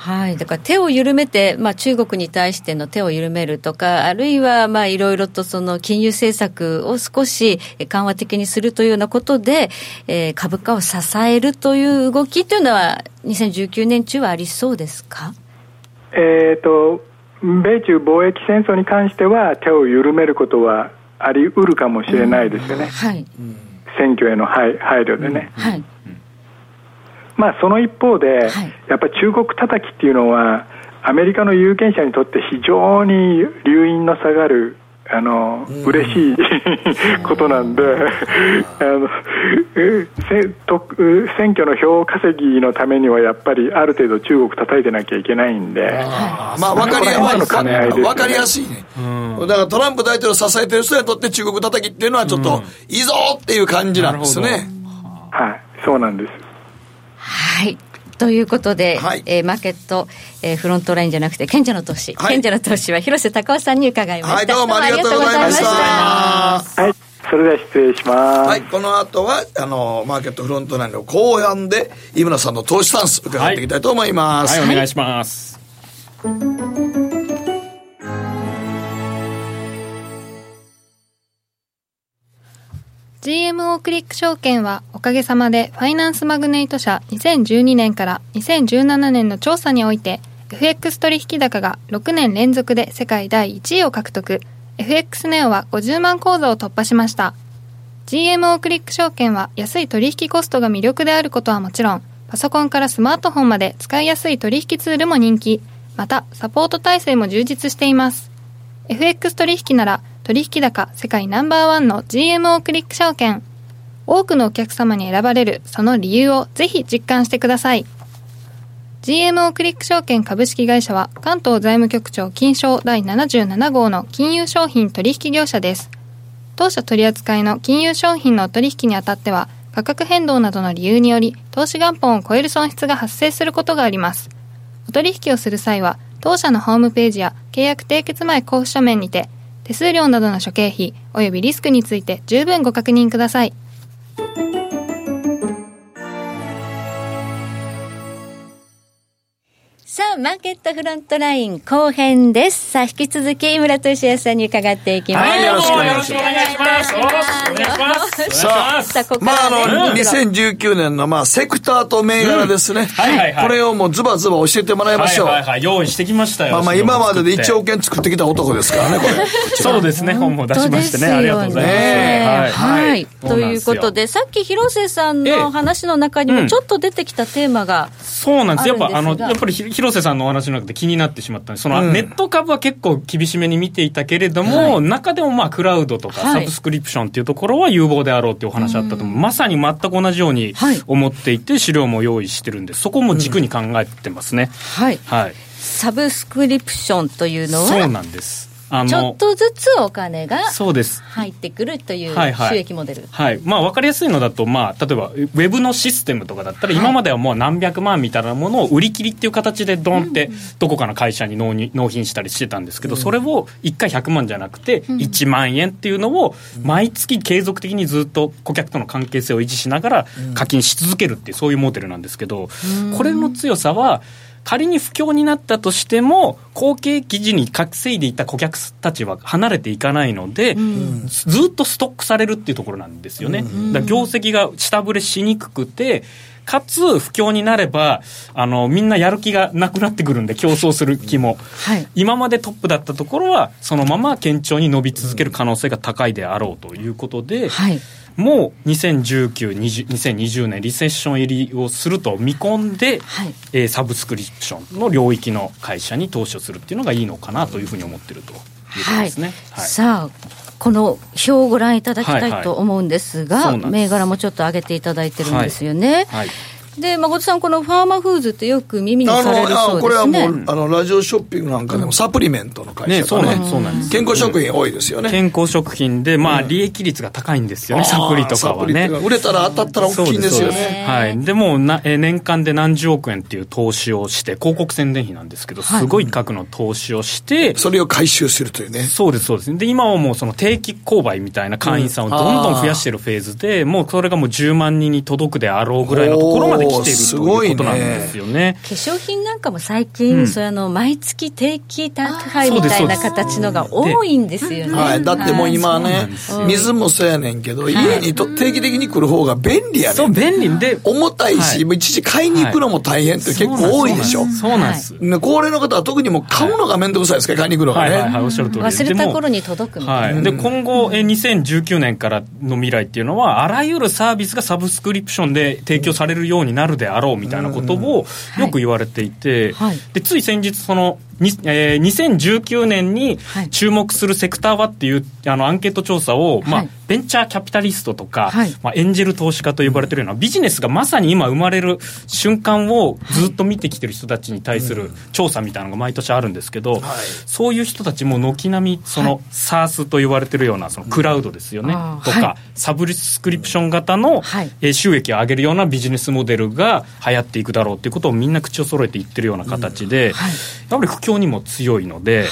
はい、だから手を緩めて、まあ、中国に対しての手を緩めるとか、あるいはまあいろいろとその金融政策を少し緩和的にするというようなことで、えー、株価を支えるという動きというのは、2019年中はありそうですか？えーと、米中貿易戦争に関しては、手を緩めることはあり得るかもしれないですよね、うん、はい、選挙への配慮でね。うん、はいまあ、その一方で、はい、やっぱり中国叩きっていうのは、アメリカの有権者にとって非常に留飲の下がる、あの、嬉しいことなんで、あのせと選挙の票稼ぎのためにはやっぱりある程度中国叩いてなきゃいけないんで、まあ分かりやの兼ね合い。です、ね、分かりやすい。ね、だからトランプ大統領を支えてる人にとって中国叩きっていうのはちょっと、いい。ぞっていう感じなんですね。はい、そうなん。です。はいということで、はい、えー、マーケット、えー、フロントラインじゃなくて、賢者の投資、はい、賢者の投資は広瀬隆夫さんに伺いました。はい、どうもありがとうございました。はい、それでは失礼します。はい、この後は、あの、マーケットフロントラインの後半で、井村さんの投資スタンス伺っていきたいと思います。はい、はい、お願いします。GMO クリック証券はおかげさまでファイナンスマグネイト社2012年から2017年の調査において FX 取引高が6年連続で世界第1位を獲得。FX ネオは50万口座を突破しました。GMO クリック証券は安い取引コストが魅力であることはもちろんパソコンからスマートフォンまで使いやすい取引ツールも人気。またサポート体制も充実しています。FX 取引なら取引高世界ナンバーワンの GMO クリック証券。多くのお客様に選ばれるその理由をぜひ実感してください。GMO クリック証券株式会社は関東財務局長金賞第77号の金融商品取引業者です。当社取扱いの金融商品の取引にあたっては価格変動などの理由により投資元本を超える損失が発生することがあります。お取引をする際は当社のホームページや契約締結前交付書面にて手数料などの諸経費及びリスクについて十分ご確認ください。さあ、マーケットフロントライン後編です。さあ、引き続き、井村俊也さんに伺っていきます。はい、よろしくお願いします。よろしくお願いします。さあ、さあまあ、あの、2019年の、まあ、セクターと銘柄ですね。はいはいはい。これをもうズバズバ教えてもらいましょう。はいはい用意してきましたよ。まあまあ、今までで1億円作ってきた男ですからね、これ。(laughs) そうですね、本も出しましてね。ありがとうございます。はい。ということで、さっき広瀬さんの話の中にもちょっと出てきたテーマが、そうなんです。やっぱ、あの、やっぱり広瀬さんのお話の中で気になってしまったんで、その、ネット株は結構厳しめに見ていたけれども、はい、中でもまあクラウドとかサブスクリプションっていうところは有望であろうっていうお話あったと思う、まさに全く同じように思っていて、資料も用意してるんで、そこも軸に考えてますね。はい。はい。サブスクリプションというのは？そうなんです。ちょっとずつお金が入ってくるという収益モデル、はい、はい、まあ、分かりやすいのだと、まあ、例えばウェブのシステムとかだったら、今まではもう何百万みたいなものを売り切りっていう形でドンってどこかの会社に納納品したりしてたんですけど、それを1回100万じゃなくて1万円っていうのを毎月継続的にずっと顧客との関係性を維持しながら課金し続けるっていうそういうモデルなんですけどこれの強さは仮に不況になったとしても、後継記事に稼いでいた顧客たちは離れていかないので、うん、ずっとストックされるっていうところなんですよね。うん、だ業績が下振れしにくくて、かつ不況になればあのみんなやる気がなくなってくるんで競争する気も、はい、今までトップだったところはそのまま堅調に伸び続ける可能性が高いであろうということで、はい、もう2019、2020年、リセッション入りをすると見込んで、はい、えー、サブスクリプションの領域の会社に投資をするっていうのがいいのかなというふうに思ってるということですね。はい、はい、さあこの表をご覧いただきたいと思うんですが、はいはい、銘柄もちょっと上げていただいてるんですよね。はい、はいで誠さん、このファーマーフーズってよく耳にされるそうですね。これはもうあのラジオショッピングなんかでもサプリメントの会社ね、ねそうなんです健康食品多いですよね。健康食品で、まあ、利益率が高いんですよね、サプリとかはね。売れたら当たったら大きいんですよね。はい、でもなえ年間で何十億円っていう投資をして広告宣伝費なんですけどすごい額の投資をして、それを回収するというね。そうですそうです。で今はもうその定期購買みたいな会員さんをどんどん増やしてるフェーズで、もうそれがもう10万人に届くであろうぐらいのところまで来ているということなんですよね。化粧品なんかも最近、うん、それあの毎月定期宅配みたいな形のが多いんですよね。はい、だってもう今ね、水もそうやねんけど、家にと定期的に来る方が便利やねん。そう、便利で。重たいし、はい、一時買いに行くのも大変って結構多いでしょ？そうなんです。高齢の方は特にもう買うのが面倒くさいですか？買いに行くのがね。はい、はい、おっしゃる通り忘れた頃に届くみたいな。で、今後、え2019年からの未来っていうのは、あらゆるサービスがサブスクリプションで提供されるようになるであろうみたいなことをよく言われていて、はい、でつい先日そのにえー、2019年に注目するセクターはっていうあのアンケート調査を、まあ、ベンチャーキャピタリストとか、はい、まあ、エンジェル投資家と呼ばれてるようなビジネスがまさに今生まれる瞬間をずっと見てきてる人たちに対する調査みたいなのが毎年あるんですけど、はい、そういう人たちも軒並みその SARS と言われてるようなそのクラウドですよね、とか、サブスクリプション型の収益を上げるようなビジネスモデルが流行っていくだろうっていうことをみんな口を揃えて言ってるような形で、やっぱり不況にも強いので、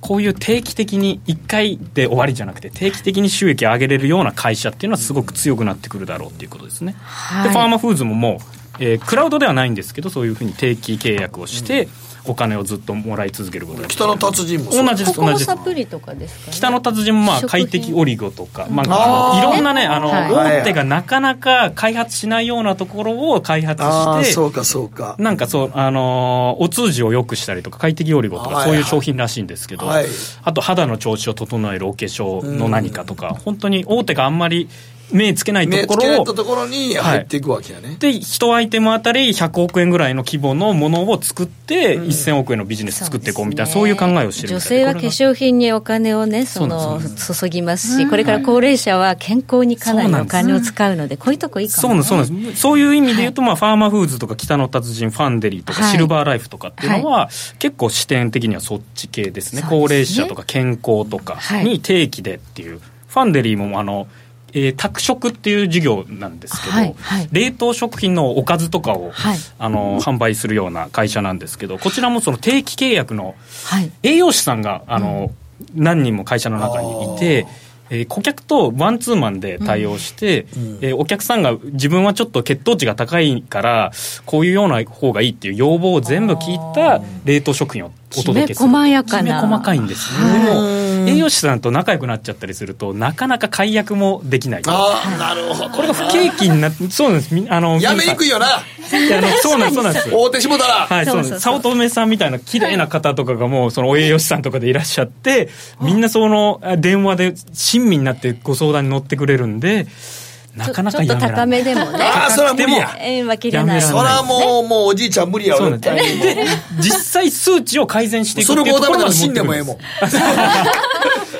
こういう定期的に1回で終わりじゃなくて定期的に収益を上げれるような会社っていうのはすごく強くなってくるだろうっていうことですね。はい、でファーマフーズももう、えー、クラウドではないんですけどそういうふうに定期契約をして、うんお金をずっともらい続けることが北の達人も同じです同じです。プリとかですか、ね、北の達人もまあ快適オリゴとか、まあ、あいろんなねあの、はい、大手がなかなか開発しないようなところを開発してそうかそうか。なんかそうあのお通じを良くしたりとか快適オリゴとかそういう商品らしいんですけど、はい。はい、あと肌の調子を整えるお化粧の何かとか、本当に大手があんまり目つけないところを。ところに入っていくわけやね。はい、で、1アイテムあたり100億円ぐらいの規模のものを作って、うん、1000億円のビジネス作っていこうみたいな、そういう考えをしてる女性は化粧品にお金をね、その、注ぎますし、これから高齢者は健康にかなりお金を使うので、こういうとこいいかも、ね、そうなんです。そういう意味で言うと、まあ、ファーマフーズとか北の達人、ファンデリーとか、シルバーライフとかっていうのは、結構視点的にはそっち系ですね。高齢者とか健康とかに定期でっていう。ファンデリーもあのえー、宅食っていう事業なんですけど、はいはい、冷凍食品のおかずとかを、はい、あの販売するような会社なんですけどこちらもその定期契約の栄養士さんがあの、うん、何人も会社の中にいて。えー、顧客とワンツーマンで対応して、うん、えー、お客さんが自分はちょっと血糖値が高いからこういうような方がいいっていう要望を全部聞いた冷凍食品をお届けする。細やかな。細かいんですね、でも栄養士さんと仲良くなっちゃったりするとなかなか解約もできない。ああなるほど。これが不景気になってそうなんです。あのやめにくいよな。そうなんそうなんです。大手しもたらはいそうです。早乙女さんみたいな綺麗な方とかがもうそのお栄養士さんとかでいらっしゃってみんなその電話で親身になってご相談に乗ってくれるんでなかなかちょっと高めでもね。ああ、それは無理や。円は切れない。それはもう、もうおじいちゃん無理やわ。で、実際数値を改善していくそれもうダメだら死んでもええもん。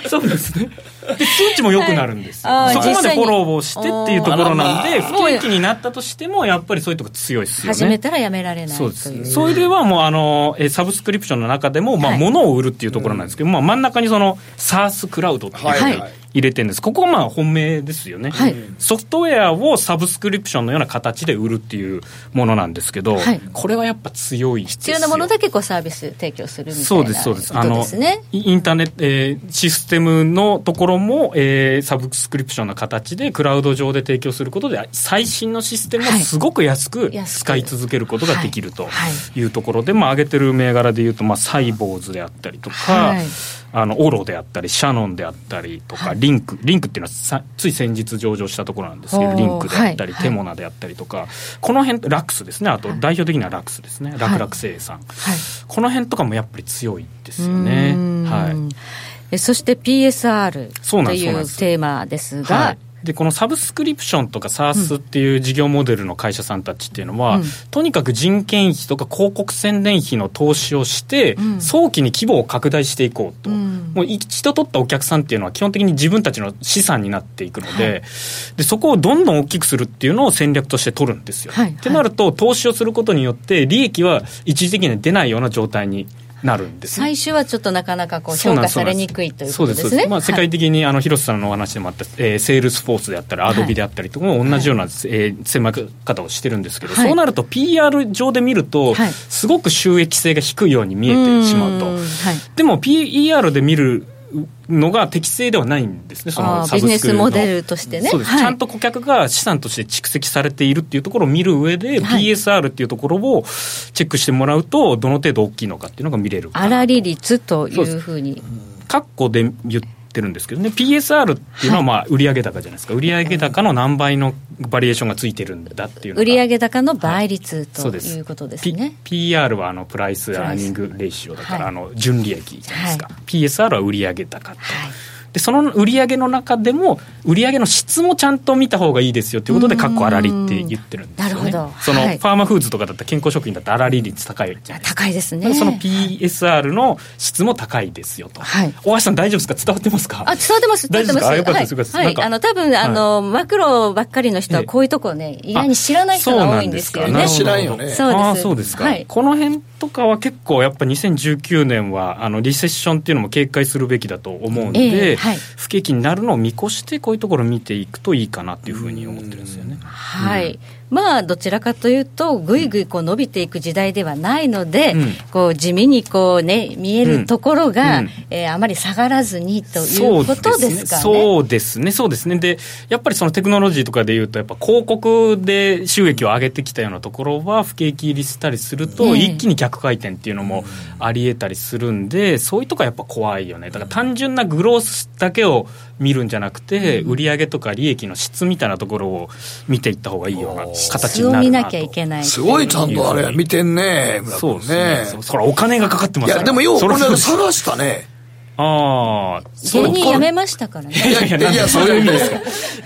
そうですね。で数値も良くなるんですよ、そこまでフォローをしてっていうところなんで、不景気になったとしても、やっぱりそういうとこ強いですよね。始めたらやめられないそうです。それではもう、あの、サブスクリプションの中でも、まあ、物を売るっていうところなんですけど、まあ、真ん中にその、サースクラウドっていう、はい入れてるんです、ここがまあ本命ですよね、はい、ソフトウェアをサブスクリプションのような形で売るっていうものなんですけど、はい、これはやっぱ強い必要なものだけこうサービス提供するみたいなそうです、そうです、あのインターネット、えー、システムのところも、えー、サブスクリプションの形でクラウド上で提供することで、最新のシステムをすごく安く使い続けることができるとい。うところで、まあ、上げてる銘柄でいうと、まあ、サイボーズであったりとか、はいあのオロであったりシャノンであったりとか、はい、リンクリンクっていうのはさつい先日上場したところなんですけどリンクであったり、はい、テモナであったりとかこの辺ラックスですね。あと代表的にはラックスですね、はい、楽々生産、この辺とかもやっぱり強いですよね。はい。そして PSR というテーマですが、でこのサブスクリプションとか SARS っていう事業モデルの会社さんたちっていうのは、うん、とにかく人件費とか広告宣伝費の投資をして、うん、早期に規模を拡大していこうと、うん、もう一度取ったお客さんっていうのは基本的に自分たちの資産になっていくのではい、でそこをどんどん大きくするっていうのを戦略として取るんですよ。はい、ってなると投資をすることによって利益は一時的には出ないような状態になるんです、ね、最終はちょっとなかなかこう評価されにくいということですね。まあ、世界的にあの広瀬さんのお話でもあった、えー、セールスフォースであったり、アドビであったりとかも同じような、はい、えー、攻め方をしてるんですけど、はい、そうなると PER 上で見ると、はい、すごく収益性が低いように見えてしまうと。うでも PER で見るのが適正ではないんですね、そのビジネスモデルとしてね。はい、ちゃんと顧客が資産として蓄積されているっていうところを見る上で、はい、PSR っていうところをチェックしてもらうと、どの程度大きいのかっていうのが見れる粗利率というふうに。括弧で言ってるんですけどね、PSR っていうのはまあ売上高じゃないですか、売上高の何倍のバリュエーションがついてるんだっていう売上高の倍率と、はい、いうことですね。P、PR はあの price earning ratio だから、あの純利益じゃないですか、はい、PSR は売上高と。はいでその売上の中でも売上の質もちゃんと見た方がいいですよということでかっこ粗利って言ってるんですよね。なるほど。その、はい。ファーマーフーズとかだったら健康食品だったら粗利率高いじゃないですか。高いですね。その PSR の質も高いですよと、はい。大橋さん大丈夫ですか？伝わってますか？あ伝わってます。伝わってます。大丈夫ですかあよかったですよかったです。はい、あの多分あの、マクロばっかりの人はこういうとこね、意外に知らない人が多いんですよね。あそうなんですか。知らんよね。そうです。そうですか、はい。この辺とかは結構やっぱ2019年はあのリセッションっていうのも警戒するべきだと思うので、ええはい。不景気になるのを見越してこういうところを見ていくといいかなっていうふうに思ってるんですよね。はい、まあどちらかというとぐいぐいこう伸びていく時代ではないので、うん。こう地味にこうね見えるところが、うん。うん。えーあまり下がらずにということですかね。そうですね、そうですね。で、やっぱりそのテクノロジーとかでいうと、やっぱ広告で収益を上げてきたようなところは、不景気入りしたりすると、ええ。一気に逆回転っていうのもあり得たりするんで、そういうとこはやっぱ怖いよね。だから単純なグロースだけを見るんじゃなくて、売上とか利益の質みたいなところを見ていった方がいいような形になるなと。見なきゃいけない。すごいちゃんとあれ見てんね、村そうですね。そうそらお金がかかってますから。いや、でもようこそれ探したね。ああ。芸人辞めましたからね。いやいや、いや、それね。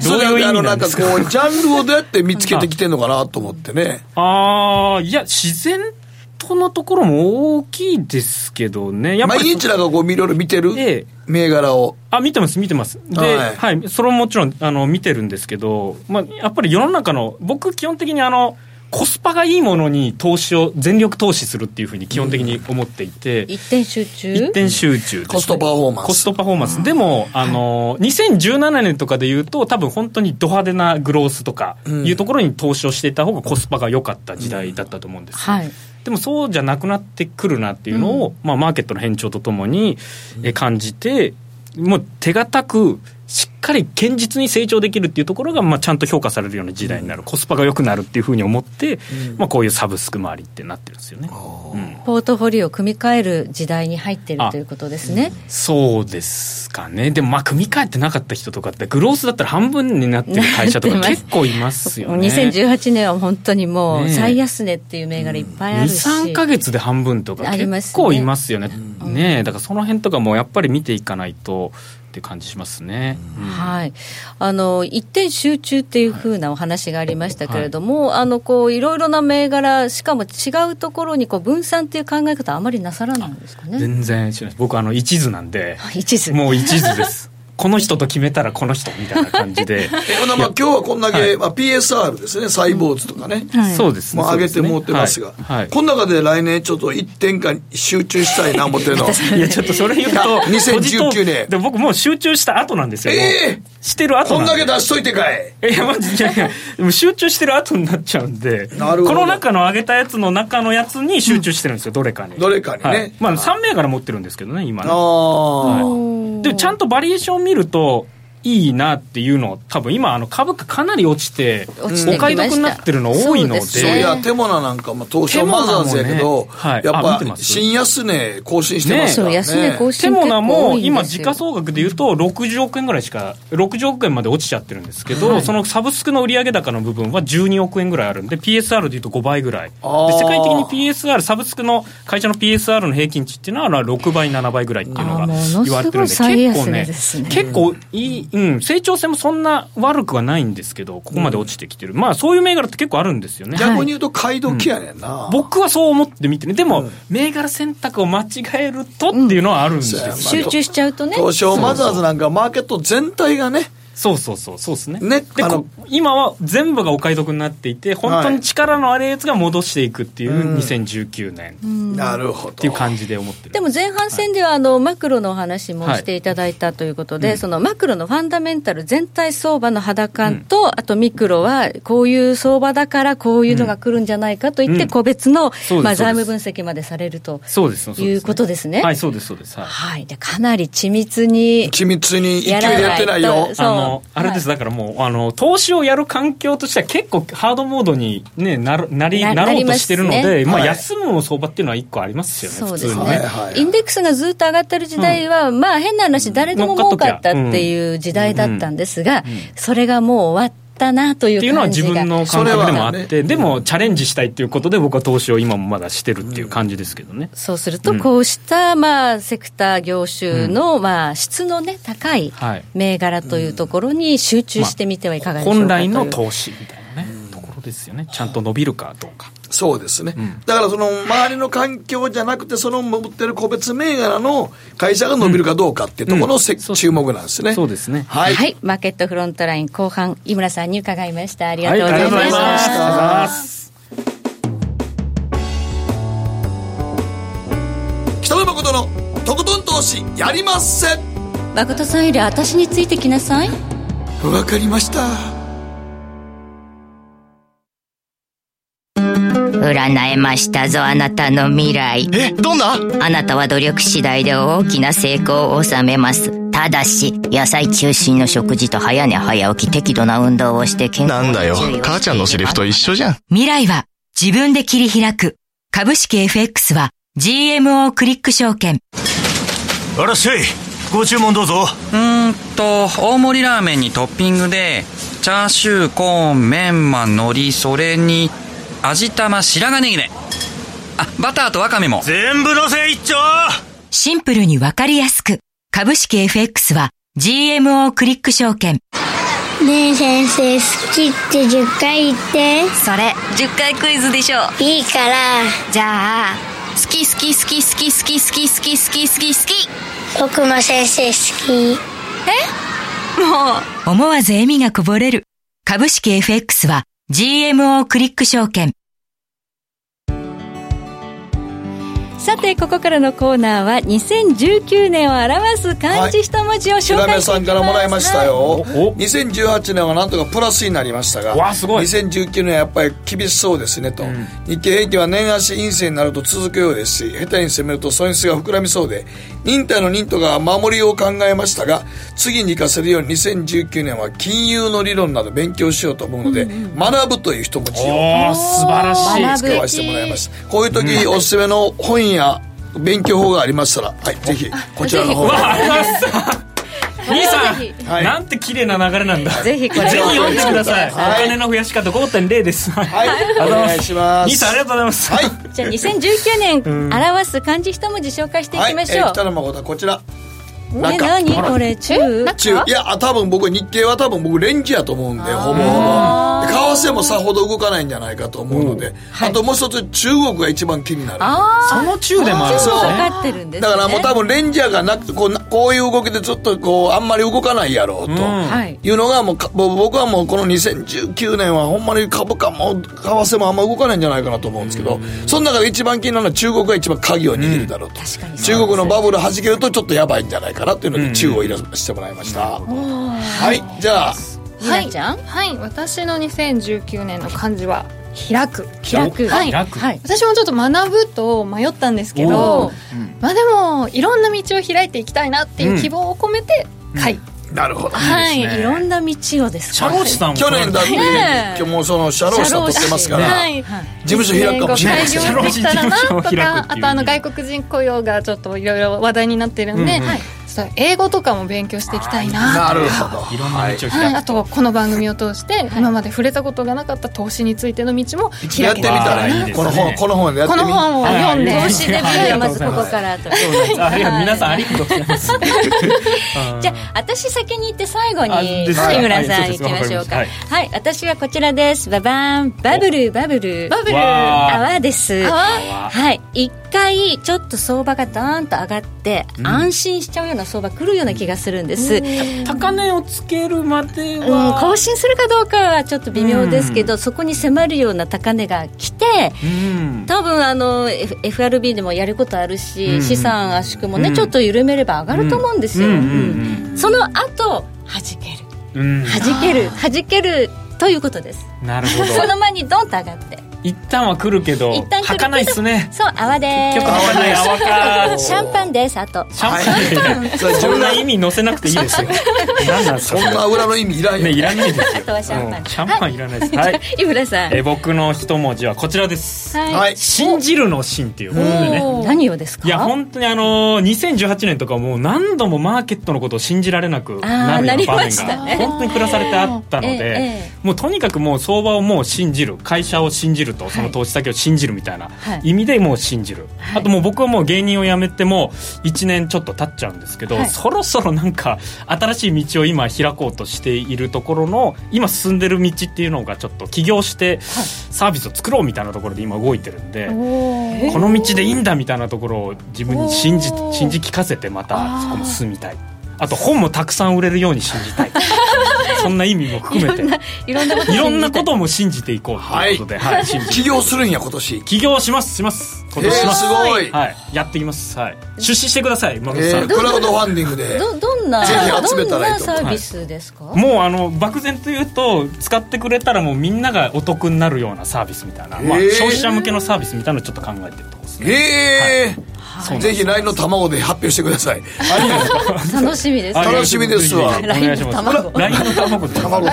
それどういう意味なんですか？こう、ジャンルをどうやって見つけてきてんのかなと思ってね。ああ、いや、自然とのところも大きいですけどね。やっぱ毎り日なんかこう、いろいろ見てるええ銘柄を。あ、見てます、見てます。で、ははいい、それももちろん、あの、見てるんですけど、まあ、やっぱり世の中の、僕、基本的にあの、コスパがいいものに投資を、全力投資するっていうふうに基本的に思っていて、一点集中？一点集中ですね、コストパフォーマンスコストパフォーマンス。でも、あの、2017年とかで言うと、多分本当にド派手なグロースとかいうところに投資をしていた方がコスパが良かった時代だったと思うんですよ。はい。でもそうじゃなくなってくるなっていうのを、まあ、マーケットの変調とともにえ感じて、もう手堅く、しっかり堅実に成長できるっていうところが、まあ、ちゃんと評価されるような時代になる、コスパが良くなるっていうふうに思って、まあ、こういうサブスク周りってなってるんですよね。うん。ポートフォリオを組み替える時代に入っているということですね。そうですかね。でもまあ、組み替えてなかった人とかって、グロースだったら半分になってる会社とか (laughs) 結構いますよね。2018年は本当にもう最安値っていう銘柄いっぱいあるし、2、3ヶ月で半分とかありますね。結構いますよね。ねえだからその辺とかもやっぱり見ていかないとって感じしますね。うん。はい、あの一点集中っていうふうなお話がありましたけれども、あのこういろいろな銘柄、しかも違うところにこう分散っていう考え方、あまりなさらないんですかね。全然知らない僕あの一途なんで。(laughs) 一途。もう一途です (laughs) この人と決めたらこの人みたいな感じで。(laughs) え、まあ今日はこんだけ、まあ PSR ですね、サイボーズとかね。はい。そうですね。もう上げてもってますが、そうですねはい。この中で来年ちょっと一点か集中したいな思ってるの。はいいやちょっとそれ言うと2019年。で僕もう集中した後なんですよ、ええしてる後こんだけ出しといてかい。いや、マジいやいや、でも集中してる後になっちゃうんで、なるほど。この中の上げたやつの中のやつに集中してるんですよ、どれかに。どれかにね。はい。まあ、3銘柄持ってるんですけどね、今ね。ああ、はい。で、ちゃんとバリエーションを見ると、いいなっていうの多分今あの株価かなり落ちてお買い得になってるの多いので。そうですね。そういや、テモナなんかも東証マザーズやけど、ねはい。やっぱあ見てます？新安値更新してますからね。そう安値更新テモナも今結構多いんです。よ時価総額でいうと60億円ぐらいしか60億円まで落ちちゃってるんですけど、はい。そのサブスクの売上高の部分は12億円ぐらいあるんで PSR でいうと5倍ぐらい。で世界的に PSR サブスクの会社の PSR の平均値っていうのは6倍7倍ぐらいっていうのが言われてるんで最安値結構ね結構いい、うん、成長性もそんな悪くはないんですけどここまで落ちてきてる、まあそういう銘柄って結構あるんですよね。逆に言うと買い。時やねんな。僕はそう思って見てるでも、銘柄選択を間違えるとっていうのはあるんですよ、うん。集中しちゃうとね。東証マザーズなんかマーケット全体がね、そうそうそう、そうですね。ねでこ今は全部がお買い得になっていて、本当に力のあるやつが戻していくっていううん。2019年。っなるほど。ていう感じで思ってる。でも前半戦ではあのマクロのお話もしていただいたということで、うん。そのマクロのファンダメンタル全体相場の肌感と、あとミクロはこういう相場だからこういうのが来るんじゃないかといって、うん。個別の、まあ、財務分析までされると。いうことですね。はい、そうです、そうです。はい。はい、でかなり緻密に緻密に勢いでやってないよ。あの、あれです、はだからもう、あの、投資をやる環境としては結構ハードモードにね、なる、なり、ななろうとしてるので、まあ、はい休む相場っていうのは一個ありますよね、そうですね、インデックスがずっと上がってる時代は、まあ変な話、誰でも儲かったっていう時代だったんですが、それがもう終わって、ったなというっていうのは自感じが分の感覚でもあって、それはね。でもチャレンジしたいっていうことで僕は投資を今もまだしてるっていう感じですけどね、そうすると、こうした、まあ、セクター業種の、まあ、質のね、高いはい。銘柄というところに集中してみてはいかがでしょうか、本来の投資みたいなね、ところですよね。ちゃんと伸びるかどうかそうですね、だからその周りの環境じゃなくて、その持ってる個別銘柄の会社が伸びるかどうかっていうところのせ、注目なんですね。そうですねはい。はい、マーケットフロントライン後半、井村さんに伺いました。ありがとうございました。はいありがとうございましたありがとうございます北野誠のとことん投資やりまっせ誠さんより私についてきなさい。わかりました。占えましたぞあなたの未来。えどんな？あなたは努力次第で大きな成功を収めます。ただし野菜中心の食事と早寝早起き適度な運動をして健康なんだよ。母ちゃんのセリフと一緒じゃん。未来は自分で切り開く。株式 FX は GMO クリック証券。あらっしゃいご注文どうぞ。うーんと大盛りラーメンにトッピングでチャーシューコーンメンマ海苔それに味玉白髪ネギね。あバターとワカメも。全部のせ一丁。シンプルにわかりやすく。株式 FX は GMO クリック証券。ねえ先生好きって10回言って。それ10回クイズでしょ。いいから。じゃあ好き好き好き好き好き好き好き好き好き好き。僕も先生好き。もう。思わず笑みがこぼれる。株式 FX は GMO クリック証券。さて、ここからのコーナーは、2019年を表す漢字一文字を紹介してい。さんからもらい。ましたよおお2018年はなんとかプラスになりましたがわあすごい。2019年はやっぱり厳しそうですねと、日経平均は年足陰性になると続くようですし下手に攻めると損失が膨らみそうで忍耐の忍とが守りを考えましたが次に活かせるように2019年は金融の理論など勉強しようと思うので、学ぶという一文字を素晴らしい。使わせてもらいました。こういう時おすすめの本や勉強法がありましたら、はい、ぜひこちらの方。わあありにます兄さん、はい。なんて綺麗な流れなんだ。ぜひこれを。ぜひ読んでください、はい。お金の増やし方5.0です。はい。はい。ありがとうございますお願いします。兄さんありがとうございます。はい。じゃあ、2019年表す漢字一文字紹介していきましょう。はい、えー北野誠はこちら何これ、中中いやあ多分僕日経は多分僕レンジやと思うんでほぼほぼ。で為替もさほど動かないんじゃないかと思うので、あともう一つ中国が一番気になる。その中でもある。そう。分ねかってるんですね。だからもう多分レンジャーがなくてこうなこういう動きでずっとこうあんまり動かないやろうと、はい。いうのがもう僕はもうこの2019年はほんまに株価も為替もあんま動かないんじゃないかなと思うんですけど、その中で一番気になるのは中国が一番鍵を握るだろうと、確かに中国のバブル弾けるとちょっとやばいんじゃないかなっていうので中を入れさせてもらいました、はい。じゃあ。ひなちゃん？はい。私の2019年の漢字は開く。開く。はい。開く。はい。私もちょっと学ぶと迷ったんですけおどー、まあでもいろんな道を開いていきたいなっていう希望を込めて「はい」なるほど。はい。いろんな道をです。シャローチさんも去年だって、ねえ。今日もうその社労士さん取ってますから、はい。事務所開くかもしれない。開業できたらなとかあとあの外国人雇用がちょっといろいろ話題になってるんで、うんうん。はいと英語とかも勉強していきたいななるほどいろんな道をはい、開あとこの番組を通して今まで触れたことがなかった投資についての道もやってみたらいいですねこの本この本でやってみこの本を読んではい投資デビューはまずここからと。皆さんありがとうございますじゃあ、私先に行って最後あに、日村さんはい行きましょうか。ははいい、私はこちらです。ババーン。バブル、バブル。バブル。わー泡です。泡はい。一回、ちょっと相場がダーンと上がって、安心しちゃうような相場来るような気がするんです。高値をつけるまでうん、は更新するかどうかはちょっと微妙ですけど、そこに迫るような高値が来て、うん。多分あの F- FRB でもやることあるし、うん。資産圧縮もね、うん。ちょっと緩めれば上がると思うんですよ、うん。うん。うん。その後弾ける。うん。弾ける。弾けるということですなるほど。その前にドンと上がって。一旦は来るけど一旦来るけど。吐かないっすね。そう泡で結局泡ない泡かシャンパンですあと。シャンパン。そんな意味載せなくていいですよ。何なんですかそんな裏の意味いらんよ、ねいらないですよ。あとはシャンパン。うん。シャンパンいらないです。はい。井村さん。えー僕の一文字はこちらです。はい。信じるの信っていう。ことでね。何をですか？いや本当にあのー2018年とかもう何度もマーケットのことを信じられなくなるような場面が本当に下されてあったのええでえ。もうとにかくもう相場をもう信じる会社を信じるとその投資先を信じるみたいなはい。意味でもう信じる。あともう僕はもう芸人を辞めても1年ちょっと経っちゃうんですけどはい。そろそろなんか新しい道を今開こうとしているところの今進んでる道っていうのがちょっと起業してサービスを作ろうみたいなところで今動いてるんでこの道でいいんだみたいなところを自分に信じ信じ聞かせてまたそこも進みたいあと本もたくさん売れるように信じたい。(laughs) そんな意味も含めて。いろんなこといろんなことも信じていこうということで、はい。信じ起業するんや今年。起業しますします。今えー、年しますすごい、はい。やっていきます。はい。出資してください今村さん、えー、クラウドファンディングでどどんなぜひ集めたらいいと思う。どんなサービスですか、もうあの漠然と言うと使ってくれたらもうみんながお得になるようなサービスみたいな、まあへー、消費者向けのサービスみたいなのをちょっと考えてるところですね。ええそうなんです。ぜひ LINE の卵で発表してください。(laughs) 楽しみです。あ楽しみですわ。お願いします。LINE の卵。で卵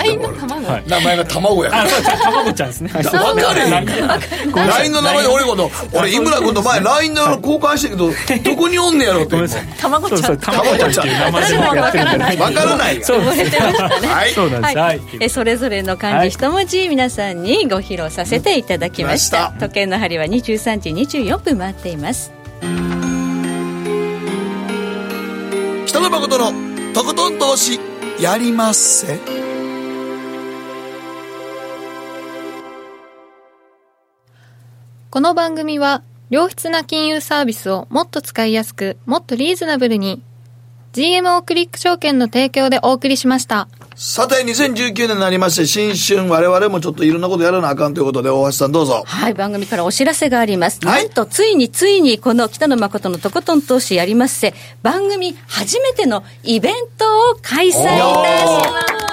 名前が卵や卵ちゃんですね。はい。分かの名前で俺この。俺井村君と前 LINE の交換してるけどどこにおんねやろってごめんなさい卵そうそう卵ちゃんっていう名前で。僕やってるんじゃない分からない。そうですははい。それぞれの漢字一文字皆さんにご披露させていただきました。ました。時計の針は23時24分回っています北野誠のとことん投資やりまっせ。この番組は良質な金融サービスをもっと使いやすくもっとリーズナブルに GMO クリック証券の提供でお送りしました。さて2019年になりまして新春我々もちょっといろんなことやらなあかんということで大橋さんどうぞ。はい番組からお知らせがあります、はい。なんとついについにこの北野誠のとことん投資やりますせ番組初めてのイベントを開催いたします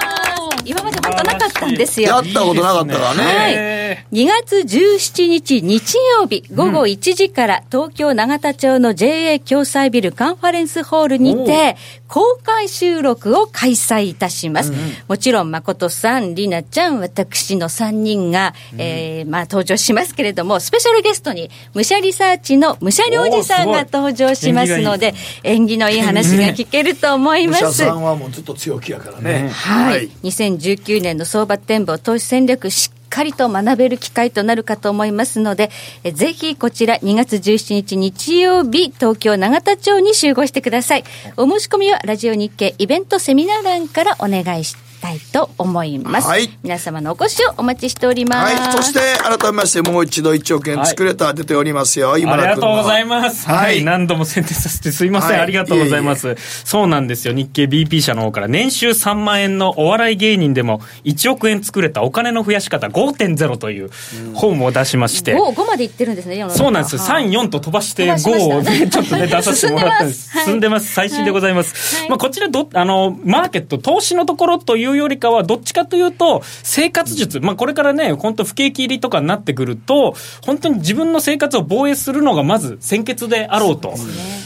今まで本当なかったんですよ。やったことなかったからね。はい。2月17日日曜日午後1時から東京永田町の JA 共済ビルカンファレンスホールにて公開収録を開催いたします。もちろん誠さん、りなちゃん、私の3人が、えーまあ登場しますけれども、スペシャルゲストに武者リサーチの武者良二さんが登場しますので、縁起のいい話が聞けると思います。武者さんはもうずっと強気やからね、はい、2019年の相場展望投資戦略しっかりと学べる機会となるかと思いますのでぜひこちら2月17日日曜日東京永田町に集合してください。お申し込みはラジオ日経イベントセミナー欄からお願いしてたいと思います、はい皆様のお越しをお待ちしております、はい、そして改めましてもう一度1億円作れた、出ておりますよ今ありがとうございます。ははいい。何度も宣伝させてすいません。はいありがとうございます。そうなんですよ。日経 BP 社の方から年収3万円のお笑い芸人でも1億円作れたお金の増やし方5.0という本を出しまして。5, 5までいってるんですねそうなんです。はい3、4と飛ばして飛ばしました5をね、(laughs) ちょっとね、出させてもらったんです。進んでますはい進んでます。最新でございます。はいまあ、こちらど、あの、マーケット、投資のところというよりかは、どっちかというと、生活術、まあ、これからね、本当不景気入りとかになってくると、本当に自分の生活を防衛するのがまず先決であろうと。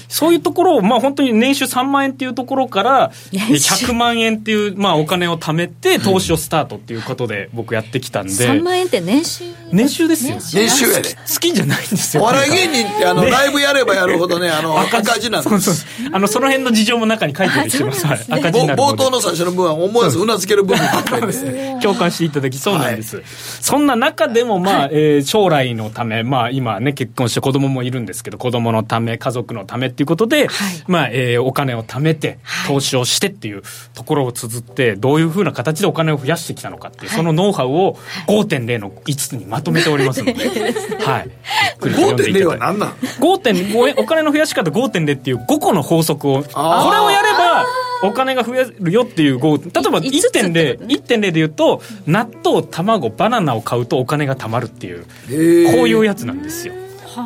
そういうところを、まあ、本当に年収3万円っていうところから、え年収。100万円っていう、まあ、お金を貯めて、投資をスタートっていうことで、僕やってきたんで。3万円って年収？年収ですよ。年収やで。好きじゃないんですよ。お笑い芸人ってあの、ね。ライブやればやるほどねあの赤字。なんです。そうそうあの、その辺の事情も中に書いてたりしてます。はい。赤字ぼに冒頭の最初の部分は思わずうなずける部分ばっかりですね。(laughs) 共感していただきそうなんです。そんな中でも、まあ、えー将来のため、まあ、今ね、結婚して子供もいるんですけど、子供のため、家族のためっていうことで、まあ、えーお金を貯めて、投資をしてっていうところを綴って、どういうふうな形でお金を増やしてきたのかっていう、そのノウハウを5.0の5つにまとめておりますので、(laughs) はい。ゆっくりと読んでいただい5.0ては何なん？5.5お金の増やし方5.0っていう5個の法則をこれをやればお金が増えるよっていう5例えばい五つって1.0ことね。1.0で言うと納豆卵バナナを買うとお金が貯まるっていうこういうやつなんですよ。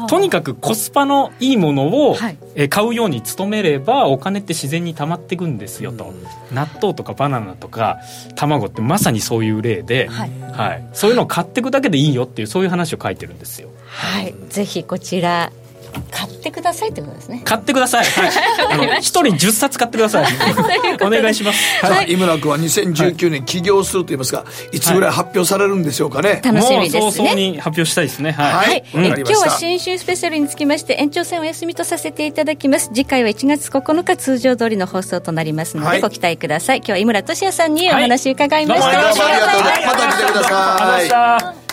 とにかくコスパのいいものを、はい。えー買うように努めればお金って自然に溜まっていくんですよと、納豆とかバナナとか卵ってまさにそういう例で、はい。はい、そういうのを買っていくだけでいいよっていうそういう話を書いてるんですよ。はい、ぜひこちら買ってくださいってことですね。買ってください、はい、(laughs) あの1人10冊買ってください。お願いします。さあ、井村君は2019年起業すると言いますが、い。つぐらい発表されるんでしょうかね？楽しみですね。もう早々に発表したいですね。はい、はい、うんえ今日は新春スペシャルにつきまして延長戦お休みとさせていただきます。次回は1月9日通常通りの放送となりますので、はい。ご期待ください。今日は井村俊也さんにお話伺いました、どうもありがとうございます。ありがとうございました。また来てください。